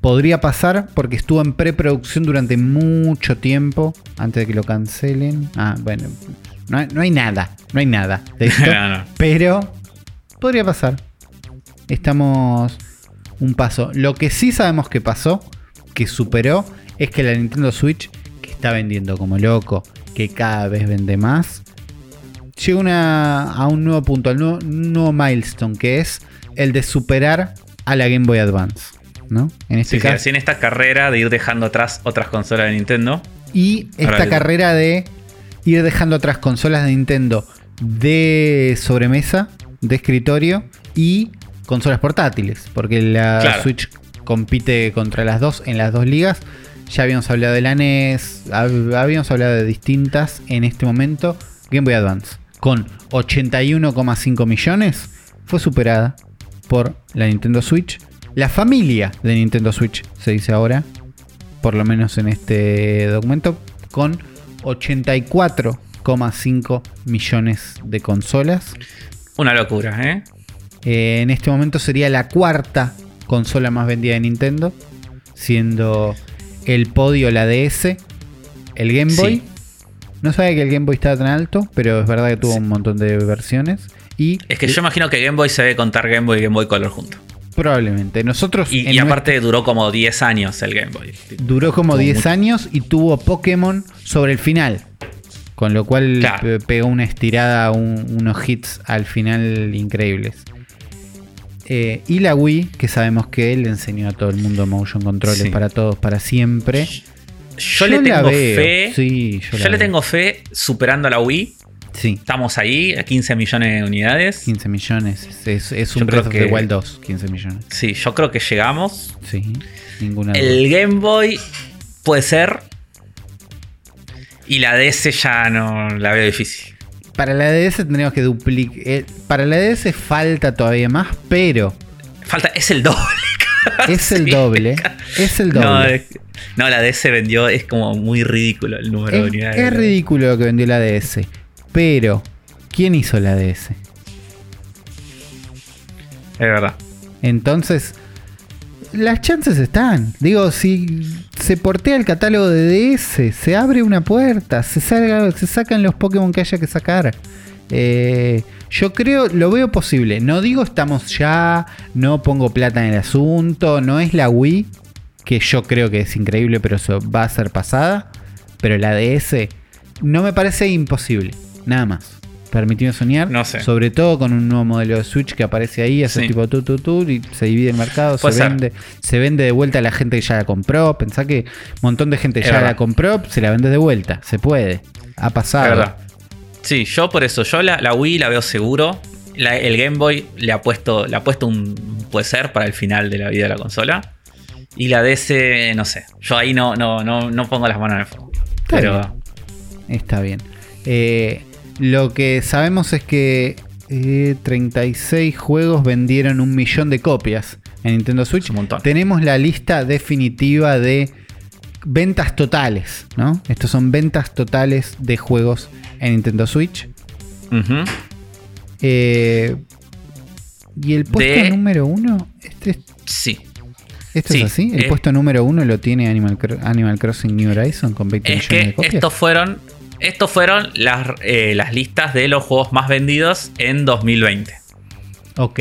Podría pasar porque estuvo en preproducción durante mucho tiempo antes de que lo cancelen. Ah, bueno, no hay, no hay nada, no hay nada de esto.
No, no.
Pero podría pasar. Estamos un paso. Lo que sí sabemos que pasó, que superó, es que la Nintendo Switch, que está vendiendo como loco, que cada vez vende más, llega una- a un nuevo punto, al nuevo, un nuevo milestone, que es el de superar a la Game Boy Advance. ¿No? En este
Sí, sí,
caso.
así en esta carrera de ir dejando atrás otras consolas de Nintendo.
Y esta
Ahora,
carrera de ir dejando otras consolas de Nintendo de sobremesa, de escritorio y consolas portátiles. Porque la
Claro.
Switch compite contra las dos en las dos ligas. Ya habíamos hablado de la NES, hab- habíamos hablado de distintas en este momento. Game Boy Advance. con 81,5 millones, fue superada por la Nintendo Switch. La familia de Nintendo Switch, se dice ahora, por lo menos en este documento, con 84,5 millones de consolas.
Una locura, ¿eh?
Eh, en este momento sería la cuarta consola más vendida de Nintendo, siendo el podio la DS, el Game Boy.
Sí.
No sabía que el Game Boy estaba tan alto, pero es verdad que tuvo
Sí.
un montón de versiones. Y
Es que yo imagino que Game Boy se debe contar Game Boy y Game Boy Color juntos.
Probablemente nosotros
Y, aparte duró como 10 años el Game Boy.
Duró como
Tuvo
10
mucho.
años y tuvo Pokémon sobre el final. Con lo cual
Claro.
pe- pegó una estirada, un- unos hits al final increíbles. Eh, y la Wii, que sabemos que le enseñó a todo el mundo motion controles
Sí.
para todos, para siempre.
Yo, le tengo
veo.
fe.
Sí, yo,
le
veo.
tengo fe superando a la Wii.
Sí,
Estamos ahí a 15 millones de unidades.
15 millones. Es, un Breath of the
que-
Wild 2, 15 millones.
Sí, yo creo que llegamos.
Sí, ninguna duda.
El Game Boy puede ser. Y la DS ya no la veo difícil.
Para la DS tendríamos que duplicar. para la DS falta todavía más, pero
Falta, es el doble.
es el doble. Es el doble.
No, es- no, la DS vendió, es como muy ridículo el número de
Es,
unidades.
es ridículo lo que vendió la DS. Pero, ¿quién hizo la DS?
Es verdad.
Entonces, las chances están. Digo, si se portea el catálogo de DS, se abre una puerta, se, salga- se sacan los Pokémon que haya que sacar. Eh, yo creo, lo veo posible. No digo estamos ya, no pongo plata en el asunto, no es la Wii, que yo creo que es increíble, pero eso va a ser pasada. Pero la DS no me parece imposible, nada más. Permíteme soñar,
No sé.
sobre todo con un nuevo modelo de Switch que aparece ahí, hace
Sí.
tipo tu tu tu y se divide el mercado, se
ser.
vende, se vende de vuelta a la gente que ya la compró. Pensá que un montón de gente
Es
ya
verdad.
la compró, se la vende de vuelta, se puede. Ha pasado.
Es verdad. Sí, yo por eso, yo la, la Wii la veo seguro. La- el Game Boy le ha puesto, le ha puesto un puede ser para el final de la vida de la consola. Y la DS, no sé. Yo ahí no, no, no, no pongo las manos en el fuego.
Está
Pero
bien. Está bien. Eh, lo que sabemos es que eh, 36 juegos vendieron un millón de copias en Nintendo Switch.
Es un montón.
Tenemos la lista definitiva de ventas totales, ¿no? Estos son ventas totales de juegos en Nintendo Switch. Eh, y el puesto
De-
número uno, este,
sí.
¿esto
Sí,
es así? El
eh.
puesto número uno lo tiene Animal, Cro- Animal Crossing New Horizon con 20
Es
millones de copias.
estos fueron, estos fueron las, eh, las listas de los juegos más vendidos en 2020.
Ok.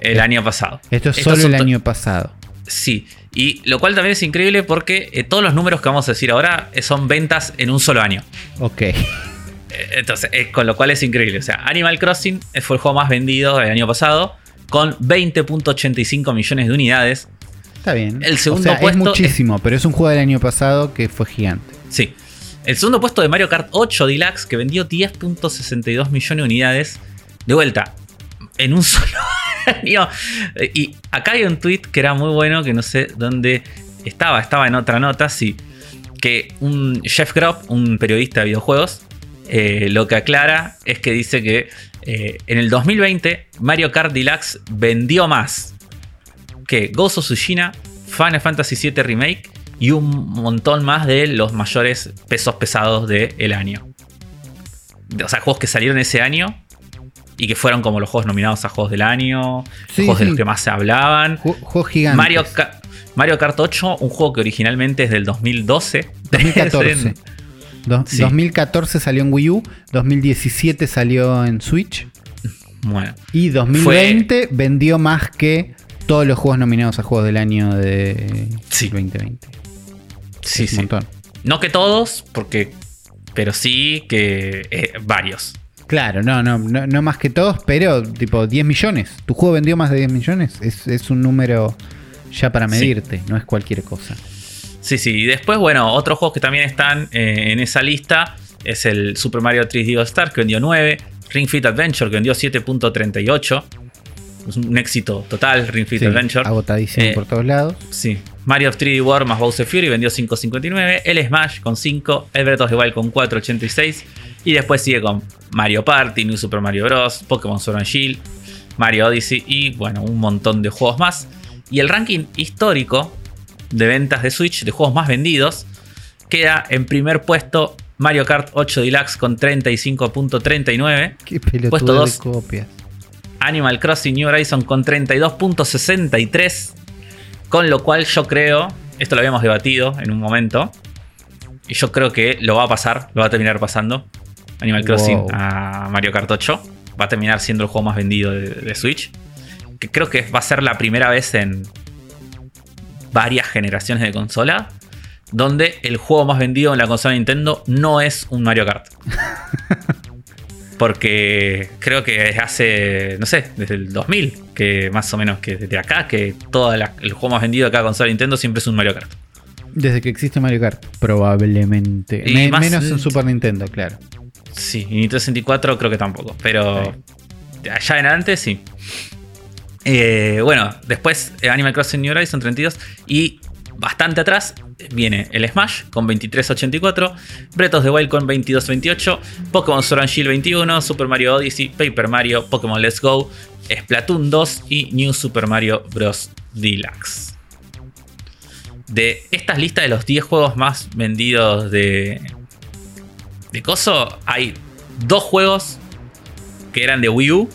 El año pasado.
Esto es
Estos
solo el año pasado.
Sí, y lo cual también es increíble porque eh, todos los números que vamos a decir ahora eh, son ventas en un solo año.
Ok.
Eh, Entonces, eh, con lo cual es increíble. O sea, Animal Crossing eh, fue el juego más vendido el año pasado con 20.85 millones de unidades.
Está bien.
El segundo
o sea,
puesto
es muchísimo, pero es un juego del año pasado que fue gigante.
Sí. El segundo puesto de Mario Kart 8 Deluxe que vendió 10.62 millones de unidades. De vuelta, en un solo año. Y acá hay un tweet que era muy bueno, que no sé dónde estaba, estaba en otra nota, sí. Que un Jeff Grubb, un periodista de videojuegos, eh, lo que aclara es que dice que eh, en el 2020 Mario Kart Deluxe vendió más que Ghost of Tsushima, Final Fantasy VII Remake y un montón más de los mayores pesos pesados del año. O sea, juegos que salieron ese año y que fueron como los juegos nominados a juegos del año,
Sí,
juegos de los que más se hablaban.
Ju- Juegos gigantes.
Mario, Ka- Mario Kart 8, un juego que originalmente es del 2012.
2014. Do-
Sí.
2014 salió en Wii U, 2017 salió en Switch
bueno,
y 2020 vendió más que todos los juegos nominados a Juegos del Año de
Sí.
2020.
Sí,
es
sí.
un montón.
No que todos, porque. Pero sí que eh, varios.
Claro, no, no, no, no más que todos, pero tipo 10 millones. ¿Tu juego vendió más de 10 millones? Es, es un número ya para
Sí.
medirte, no es cualquier cosa.
Sí, sí. Y después, bueno, otros juegos que también están eh, en esa lista es el Super Mario 3D All Star, que vendió 9. Ring Fit Adventure, que vendió 7.38. Es un éxito total, Ring Fit
Sí,
Adventure.
agotadísimo
Eh,
por todos lados.
Sí. Mario 3D World más Bowser Fury vendió 5.59. El Smash con 5. El Breath of the Wild con 4.86. Y después sigue con Mario Party, New Super Mario Bros., Pokémon Sword and Shield, Mario Odyssey y bueno, un montón de juegos más. Y el ranking histórico de ventas de Switch, de juegos más vendidos, queda en primer puesto Mario Kart 8 Deluxe con 35.39.
Qué pelotudo
Puesto
de
dos.
copias.
Animal Crossing New Horizon con 32.63. Con lo cual yo creo, esto lo habíamos debatido en un momento, y yo creo que lo va a pasar, lo va a terminar pasando. Animal Crossing
Wow.
a Mario Kart 8 va a terminar siendo el juego más vendido de, de Switch. Que creo que va a ser la primera vez en varias generaciones de consola donde el juego más vendido en la consola de Nintendo no es un Mario Kart. Porque creo que hace, no sé, desde el 2000, que más o menos que desde acá, que todo el juego más vendido de cada consola Nintendo siempre es un Mario Kart.
Desde que existe Mario Kart, probablemente.
Y
Me-
más-
menos en Super Nintendo, claro.
Sí, y Nintendo 64 creo que tampoco, pero allá en adelante sí. Eh, bueno, después Animal Crossing New Horizon 32 y bastante atrás viene el Smash con 2384, Breath of the Wild con 2228, Pokémon Sword and Shield 21, Super Mario Odyssey, Paper Mario, Pokémon Let's Go, Splatoon 2 y New Super Mario Bros. Deluxe. De estas listas de los 10 juegos más vendidos de, de Coso, hay dos juegos que eran de Wii U.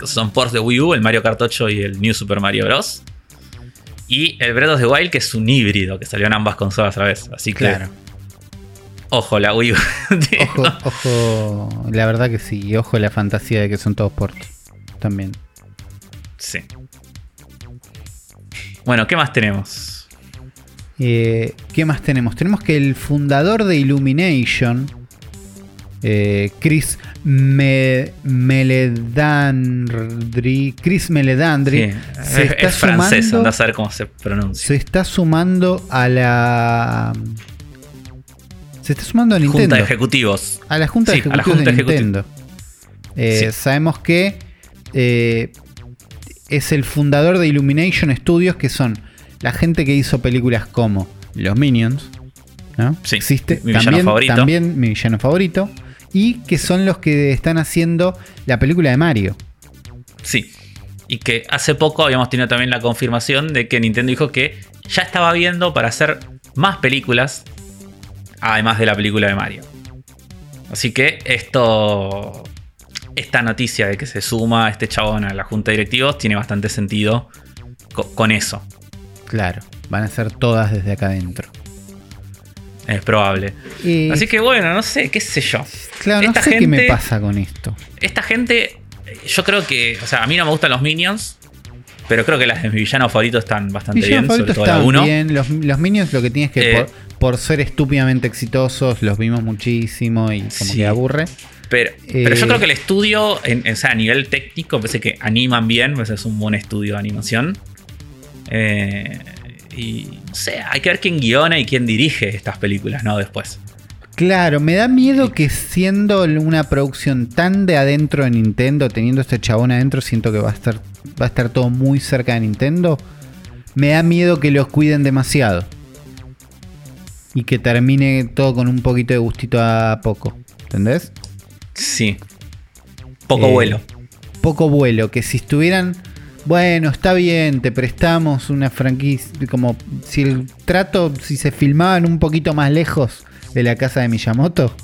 Que son ports de Wii U, el Mario Kart 8 y el New Super Mario Bros. Y el Breath of the Wild, que es un híbrido, que salió en ambas consolas a la vez. Así que,
Claro.
ojo, la Wii U.
Ojo, ojo, la verdad que sí. Y ojo la fantasía de que son todos ports. También.
sí. Bueno, ¿qué más tenemos?
Eh, ¿Qué más tenemos? Tenemos que el fundador de Illumination, eh, Chris Me- Meledandri, Chris Meledandri,
Sí,
se
es,
está
es francés, anda a saber cómo se pronuncia.
se está sumando a la, se está sumando a Nintendo,
Junta de Ejecutivos.
a la junta de
Sí,
ejecutivos
junta
de
ejecutiva.
Nintendo. Eh,
Sí.
Sabemos que eh, es el fundador de Illumination Studios, que son la gente que hizo películas como Los Minions, ¿no?
Sí,
Existe
mi villano
también,
favorito.
también mi villano favorito. Y que son los que están haciendo la película de Mario.
Sí. Y que hace poco habíamos tenido también la confirmación de que Nintendo dijo que ya estaba viendo para hacer más películas, además de la película de Mario. Así que esto, esta noticia de que se suma este chabón a la junta de directivos tiene bastante sentido co- con eso.
Claro, van a ser todas desde acá adentro.
Es probable.
Eh,
Así que bueno, no sé, qué sé yo.
claro, no
esta
sé qué me
gente-
pasa con esto.
Esta gente, yo creo que, o sea, a mí no me gustan los Minions, pero creo que las de mi villano favorito están bastante
Villano
bien, sobre todo 1.
bien. Los, los Minions lo que tienes que
Eh,
por, por ser estúpidamente exitosos, los vimos muchísimo y como
Sí.
que aburre.
Pero, pero yo
Eh,
creo que el estudio, en, en- o sea, a nivel técnico, parece que animan bien, pues es un buen estudio de animación. Eh, y no sé, hay que ver quién guiona y quién dirige estas películas, ¿no? Después.
Claro, me da miedo que siendo una producción tan de adentro de Nintendo, teniendo este chabón adentro, siento que va a estar, va a estar todo muy cerca de Nintendo. Me da miedo que los cuiden demasiado. Y que termine todo con un poquito de gustito a poco. ¿Entendés?
Sí. Poco
Eh,
vuelo.
Poco vuelo. Que si estuvieran. Bueno, está bien, te prestamos una franquicia. Como si el trato, si se filmaban un poquito más lejos de la casa de Miyamoto.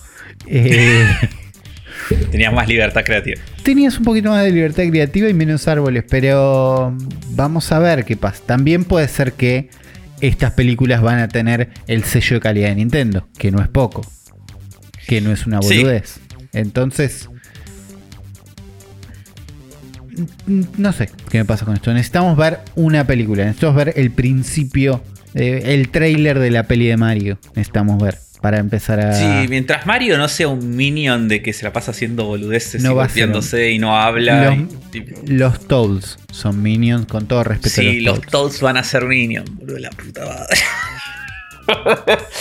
eh,
Tenías más libertad creativa.
tenías un poquito más de libertad creativa y menos árboles, pero vamos a ver qué pasa. También puede ser que estas películas van a tener el sello de calidad de Nintendo, que no es poco, que no es una
Sí.
boludez. Entonces, no sé qué me pasa con esto. Necesitamos ver una película, necesitamos ver el principio, eh, el trailer de la peli de Mario. Necesitamos ver para empezar a...
Sí, mientras Mario no sea un minion de que se la pasa haciendo boludeces
No
y
a un-
y no habla.
Los-
y, tipo,
Los Toads son minions, con todo respeto a
sí,
los
los
Toads.
Toads van a ser minion, boludo, la puta madre.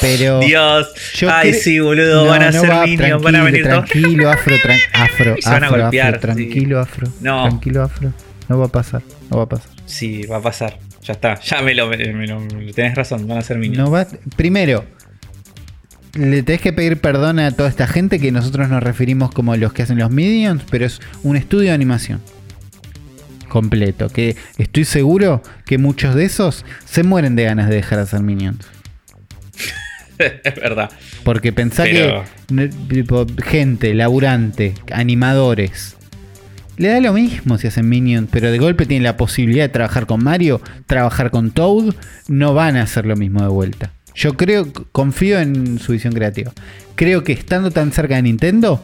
Pero
Dios.
yo
Ay, sí, boludo,
No,
van a
no
ser
va,
van a
tranquilo,
venir todos.
Tranquilo, afro, tran- afro,
Se van a
afro,
golpear,
afro, tranquilo, afro.
No.
Tranquilo, afro. No va a pasar, no va a pasar.
Sí, va a pasar. Ya está. Ya me lo, me lo- me lo- tenés razón, van a ser.
No va, primero, le tenés que pedir perdón a toda esta gente que nosotros nos referimos como los que hacen los Minions, pero es un estudio de animación completo. Que estoy seguro que muchos de esos se mueren de ganas de dejar de hacer Minions.
es verdad.
Porque pensá
Pero-
que gente, laburante, animadores. Le da lo mismo si hacen Minions, pero de golpe tienen la posibilidad de trabajar con Mario, trabajar con Toad, no van a hacer lo mismo de vuelta. Yo creo, confío en su visión creativa. Creo que estando tan cerca de Nintendo,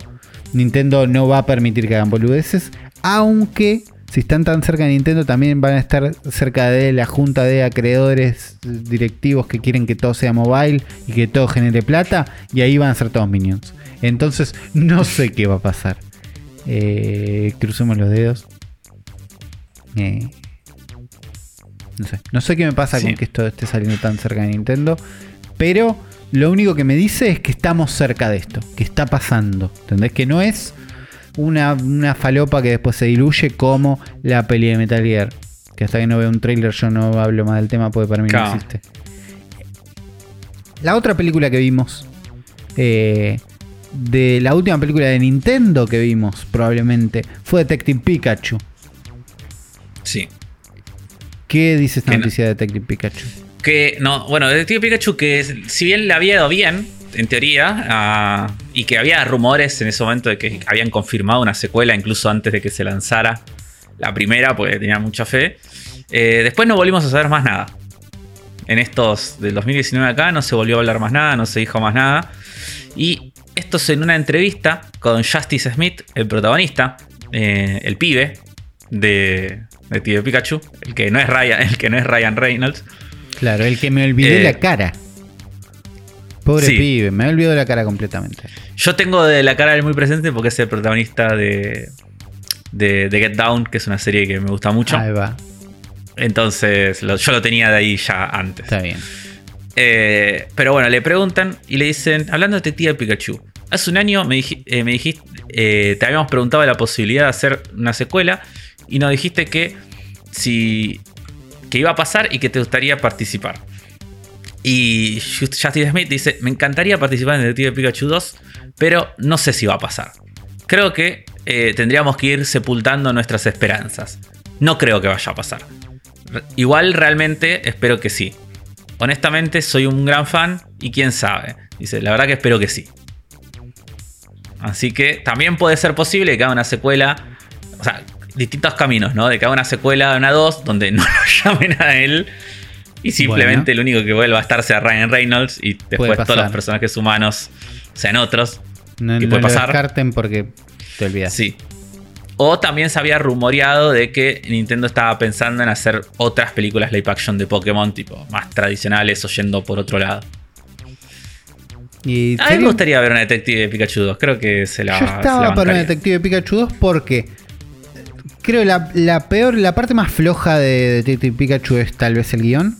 Nintendo no va a permitir que hagan boludeces, aunque si están tan cerca de Nintendo también van a estar cerca de la junta de acreedores directivos que quieren que todo sea mobile y que todo genere plata y ahí van a ser todos minions. Entonces no sé qué va a pasar. Eh, crucemos los dedos. Eh, no sé. No sé qué me pasa
Sí.
con que esto esté saliendo tan cerca de Nintendo. Pero lo único que me dice es que estamos cerca de esto. Que está pasando. ¿Entendés? Que no es una, una falopa que después se diluye como la peli de Metal Gear. Que hasta que no veo un trailer yo no hablo más del tema porque para mí
Claro.
no existe. La otra película que vimos. eh, de la última película de Nintendo que vimos probablemente fue Detective Pikachu.
Sí.
¿Qué dice esta
Que no-
noticia de Detective Pikachu?
Que, no, bueno, Detective Pikachu, que si bien le había ido bien, en teoría, ah, y que había rumores en ese momento de que habían confirmado una secuela incluso antes de que se lanzara la primera, porque tenía mucha fe. eh, después no volvimos a saber más nada. En estos del 2019 acá no se volvió a hablar más nada, no se dijo más nada. Y esto es en una entrevista con Justice Smith, el protagonista, eh, el pibe de Detective Pikachu, el que no es Ryan, el que no es Ryan Reynolds.
Claro, el que me olvidé
Eh,
la cara. Pobre
sí.
pibe, me olvidó la cara completamente.
Yo tengo de la cara muy presente porque es el protagonista de, de, de Get Down, que es una serie que me gusta mucho.
Ahí va,
Entonces lo- yo lo tenía de ahí ya antes.
está bien.
Eh, pero bueno, le preguntan y le dicen, hablando de Detective Pikachu, hace un año me, dij- eh, me dijiste, eh, te habíamos preguntado la posibilidad de hacer una secuela y nos dijiste que si que iba a pasar y que te gustaría participar. Y Just- Justice Smith dice, me encantaría participar en Detective Pikachu 2, pero no sé si va a pasar. Creo que eh, tendríamos que ir sepultando nuestras esperanzas. No creo que vaya a pasar. Igual realmente espero que sí. Honestamente soy un gran fan y quién sabe. Dice, la verdad que espero que sí. Así que también puede ser posible que haga una secuela. O sea, distintos caminos, ¿no? De que haga una secuela de una 2 donde no lo llamen a él. Y simplemente el único que vuelva a estar sea Ryan Reynolds y después todos los personajes humanos sean otros.
No,
¿Qué
no
puede
lo
pasar?
descarten porque te olvidas.
Sí. O también se había rumoreado de que Nintendo estaba pensando en hacer otras películas live action de Pokémon, tipo más tradicionales o yendo por otro lado.
Y
A mí me gustaría ver una Detective de Pikachu 2. Creo que se la.
Yo
se la
estaba para un
bancaría.
Detective Pikachu 2 porque creo la, la peor, la parte más floja de Detective Pikachu es tal vez el guion.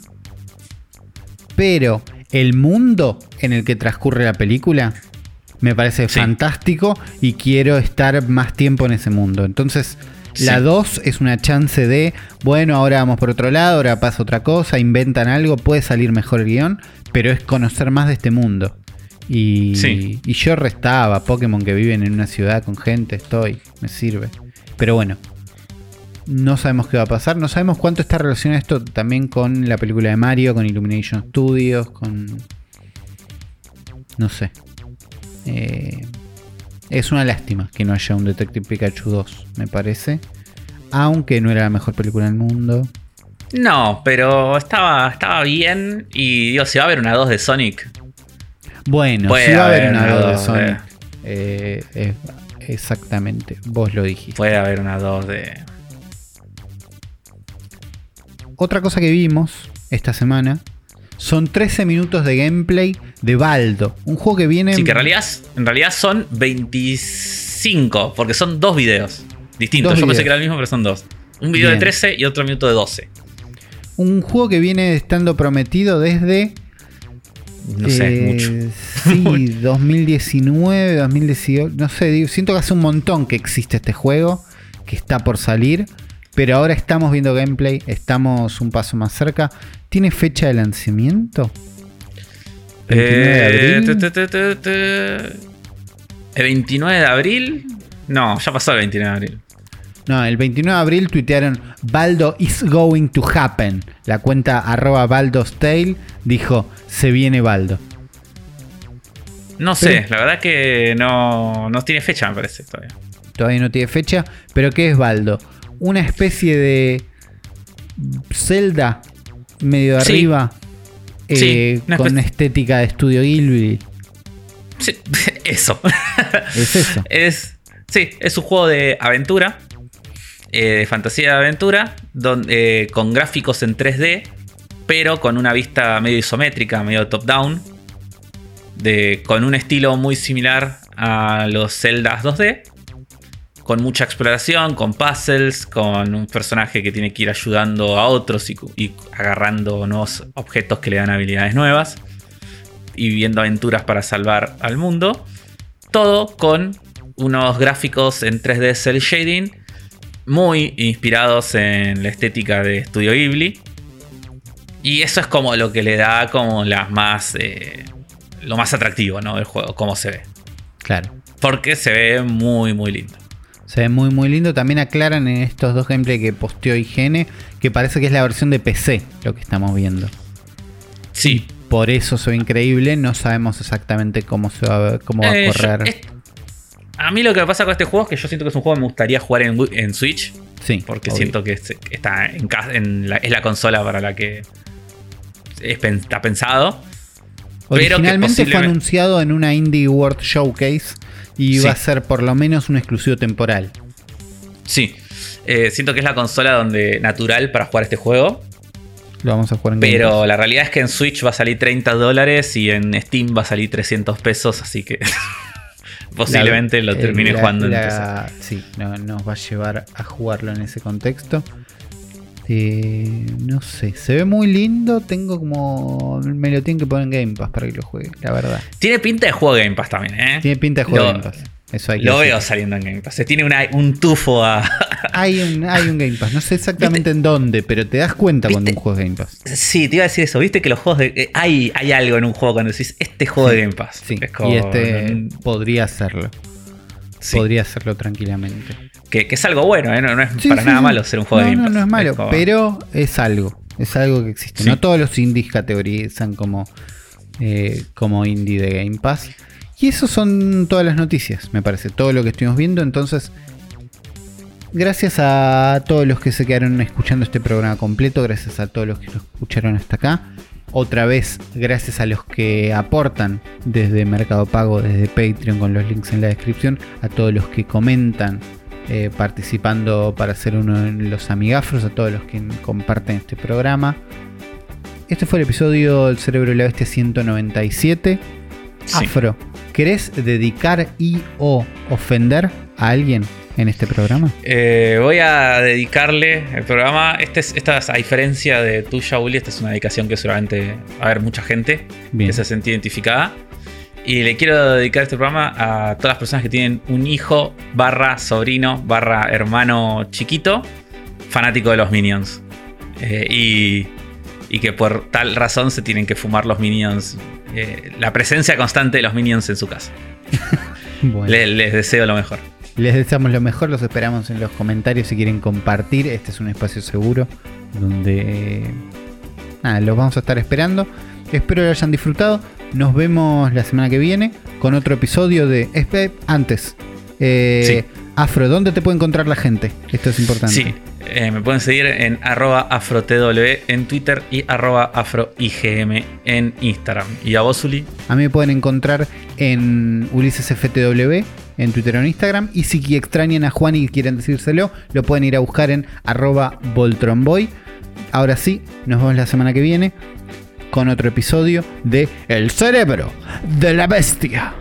Pero el mundo en el que transcurre la película me parece
Sí.
fantástico y quiero estar más tiempo en ese mundo. Entonces, la
Sí.
2 es una chance de, bueno, ahora vamos por otro lado, ahora pasa otra cosa, inventan algo, puede salir mejor el guion, pero es conocer más de este mundo. Y,
Sí.
y yo restaba Pokémon que viven en una ciudad con gente, estoy, me sirve. Pero bueno, no sabemos qué va a pasar, no sabemos cuánto está relacionado esto también con la película de Mario, con Illumination Studios, con... No sé. Eh, es una lástima que no haya un Detective Pikachu 2, me parece. Aunque no era la mejor película del mundo.
No, pero estaba, estaba bien. Y digo, si va a haber una 2 de Sonic.
Bueno, si va a haber una
una
2 de Sonic.
eh,
eh, exactamente, vos lo dijiste.
Puede haber una 2 de.
Otra cosa que vimos esta semana son 13 minutos de gameplay de Baldo. Un juego que viene.
Sí, que en realidad, en realidad son 25. Porque son dos videos distintos.
Dos
Yo pensé que era el mismo, pero son dos. Un video
Bien.
de 13 y otro minuto de 12.
Un juego que viene estando prometido desde.
No sé,
eh,
mucho.
Sí, 2019, 2018. No sé, siento que hace un montón que existe este juego. Que está por salir. Pero ahora estamos viendo gameplay. Estamos un paso más cerca. ¿Tiene fecha de lanzamiento? 29 de
Eh,
abril.
¿El 29 de abril? No, ya pasó el 29 de abril.
No, el 29 de abril tuitearon Baldo is going to happen. La cuenta arroba Baldo's Tale dijo se viene Baldo.
No sé,
Pero-
la verdad que no, no tiene fecha, me parece todavía.
Todavía no tiene fecha. Pero ¿qué es Baldo? Una especie de Zelda medio de
Sí.
arriba.
Sí,
eh,
una
con estética de estudio Gilby.
Sí, eso.
Es eso.
Es, sí, es un juego de aventura, eh, de fantasía de aventura, donde, eh, con gráficos en 3D, pero con una vista medio isométrica, medio top-down, con un estilo muy similar a los Zeldas 2D, con mucha exploración, con puzzles, con un personaje que tiene que ir ayudando a otros y, y agarrando nuevos objetos que le dan habilidades nuevas y viviendo aventuras para salvar al mundo. Todo con unos gráficos en 3D cel shading muy inspirados en la estética de Studio Ghibli. Y eso es como lo que le da como las más eh, lo más atractivo, ¿no? del juego, cómo se ve.
Claro.
Porque se ve muy muy lindo.
Se ve muy muy lindo. También aclaran en estos dos gameplays que posteó IGN que parece que es la versión de PC lo que estamos viendo.
Sí.
Por eso se ve increíble. No sabemos exactamente cómo se va a, cómo va
Eh,
a
yo-
correr.
es- a mí lo que me pasa con este juego es que yo siento que es un juego que me gustaría jugar en, en Switch.
sí,
Porque
obvio.
siento que es- está en, en la, es la consola para la que es está pensado. pero que
Originalmente fue anunciado en una Indie World Showcase y
Sí.
va a ser por lo menos un exclusivo temporal.
Sí. Eh, siento que es la consola donde natural para jugar este juego.
Lo vamos a jugar en
Pero la realidad es que en Switch va a salir 30 dólares y en Steam va a salir 300 pesos. Así que posiblemente lo termine
la-
jugando en
la- Sí, no- nos va a llevar a jugarlo en ese contexto. Eh, no sé, se ve muy lindo. Tengo como. Me lo tienen que poner en Game Pass para que lo juegue, la verdad.
Tiene pinta de juego de Game Pass también, ¿eh?
Tiene pinta de juego
Lo-
de Game Pass. Eso hay que
Lo
decir.
veo saliendo en Game Pass. Se tiene una- un tufo a.
Hay un, hay un Game Pass. No sé exactamente en dónde, pero te das cuenta cuando un juego es Game Pass.
Sí, te iba a decir eso. Viste que los juegos de. eh, hay, hay algo en un juego cuando decís, este juego de Game Pass.
Sí,
Es como-
y este podría hacerlo.
Sí,
Podría hacerlo tranquilamente.
Que, que es algo bueno, ¿eh? no, no es
Sí,
para
sí,
nada
sí.
malo ser un juego
no,
de Game
No,
Pass.
no es malo,
como-
pero es algo. Es algo que existe. No todos los indies categorizan como, eh, como indie de Game Pass. Y eso son todas las noticias, me parece. Todo lo que estuvimos viendo. Entonces, gracias a todos los que se quedaron escuchando este programa completo. Gracias a todos los que lo escucharon hasta acá. Otra vez, gracias a los que aportan desde Mercado Pago, desde Patreon, con los links en la descripción. A todos los que comentan eh, participando para ser uno de los amigafros, a todos los que comparten este programa. Este fue el episodio del Cerebro de la Bestia 197.
Sí.
Afro, ¿querés dedicar y o ofender a alguien en este programa?
Eh, voy a dedicarle el programa. Este es, esta es a diferencia de tuya, Uli. Esta es una dedicación que seguramente va a haber mucha gente
Bien.
que se siente identificada. Y le quiero dedicar este programa a todas las personas que tienen un hijo, barra sobrino, barra hermano chiquito, fanático de los Minions. Eh, y, y que por tal razón se tienen que fumar los Minions. eh, la presencia constante de los Minions en su casa.
Bueno,
les deseo lo mejor.
les deseamos lo mejor, los esperamos en los comentarios si quieren compartir. Este es un espacio seguro donde nada, los vamos a estar esperando. Espero lo hayan disfrutado. Nos vemos la semana que viene con otro episodio de. Antes, eh, Afro, ¿dónde te puede encontrar la gente? Esto es importante.
Sí, eh, me pueden seguir en arroba afrotw en Twitter y arroba afroigm en Instagram. ¿Y a vos, Uli?
A mí me pueden encontrar en UlisesFTW en Twitter o en Instagram. Y si extrañan a Juan y quieren decírselo, lo pueden ir a buscar en arroba Voltronboy. Ahora sí, nos vemos la semana que viene con otro episodio de El cerebro de la bestia.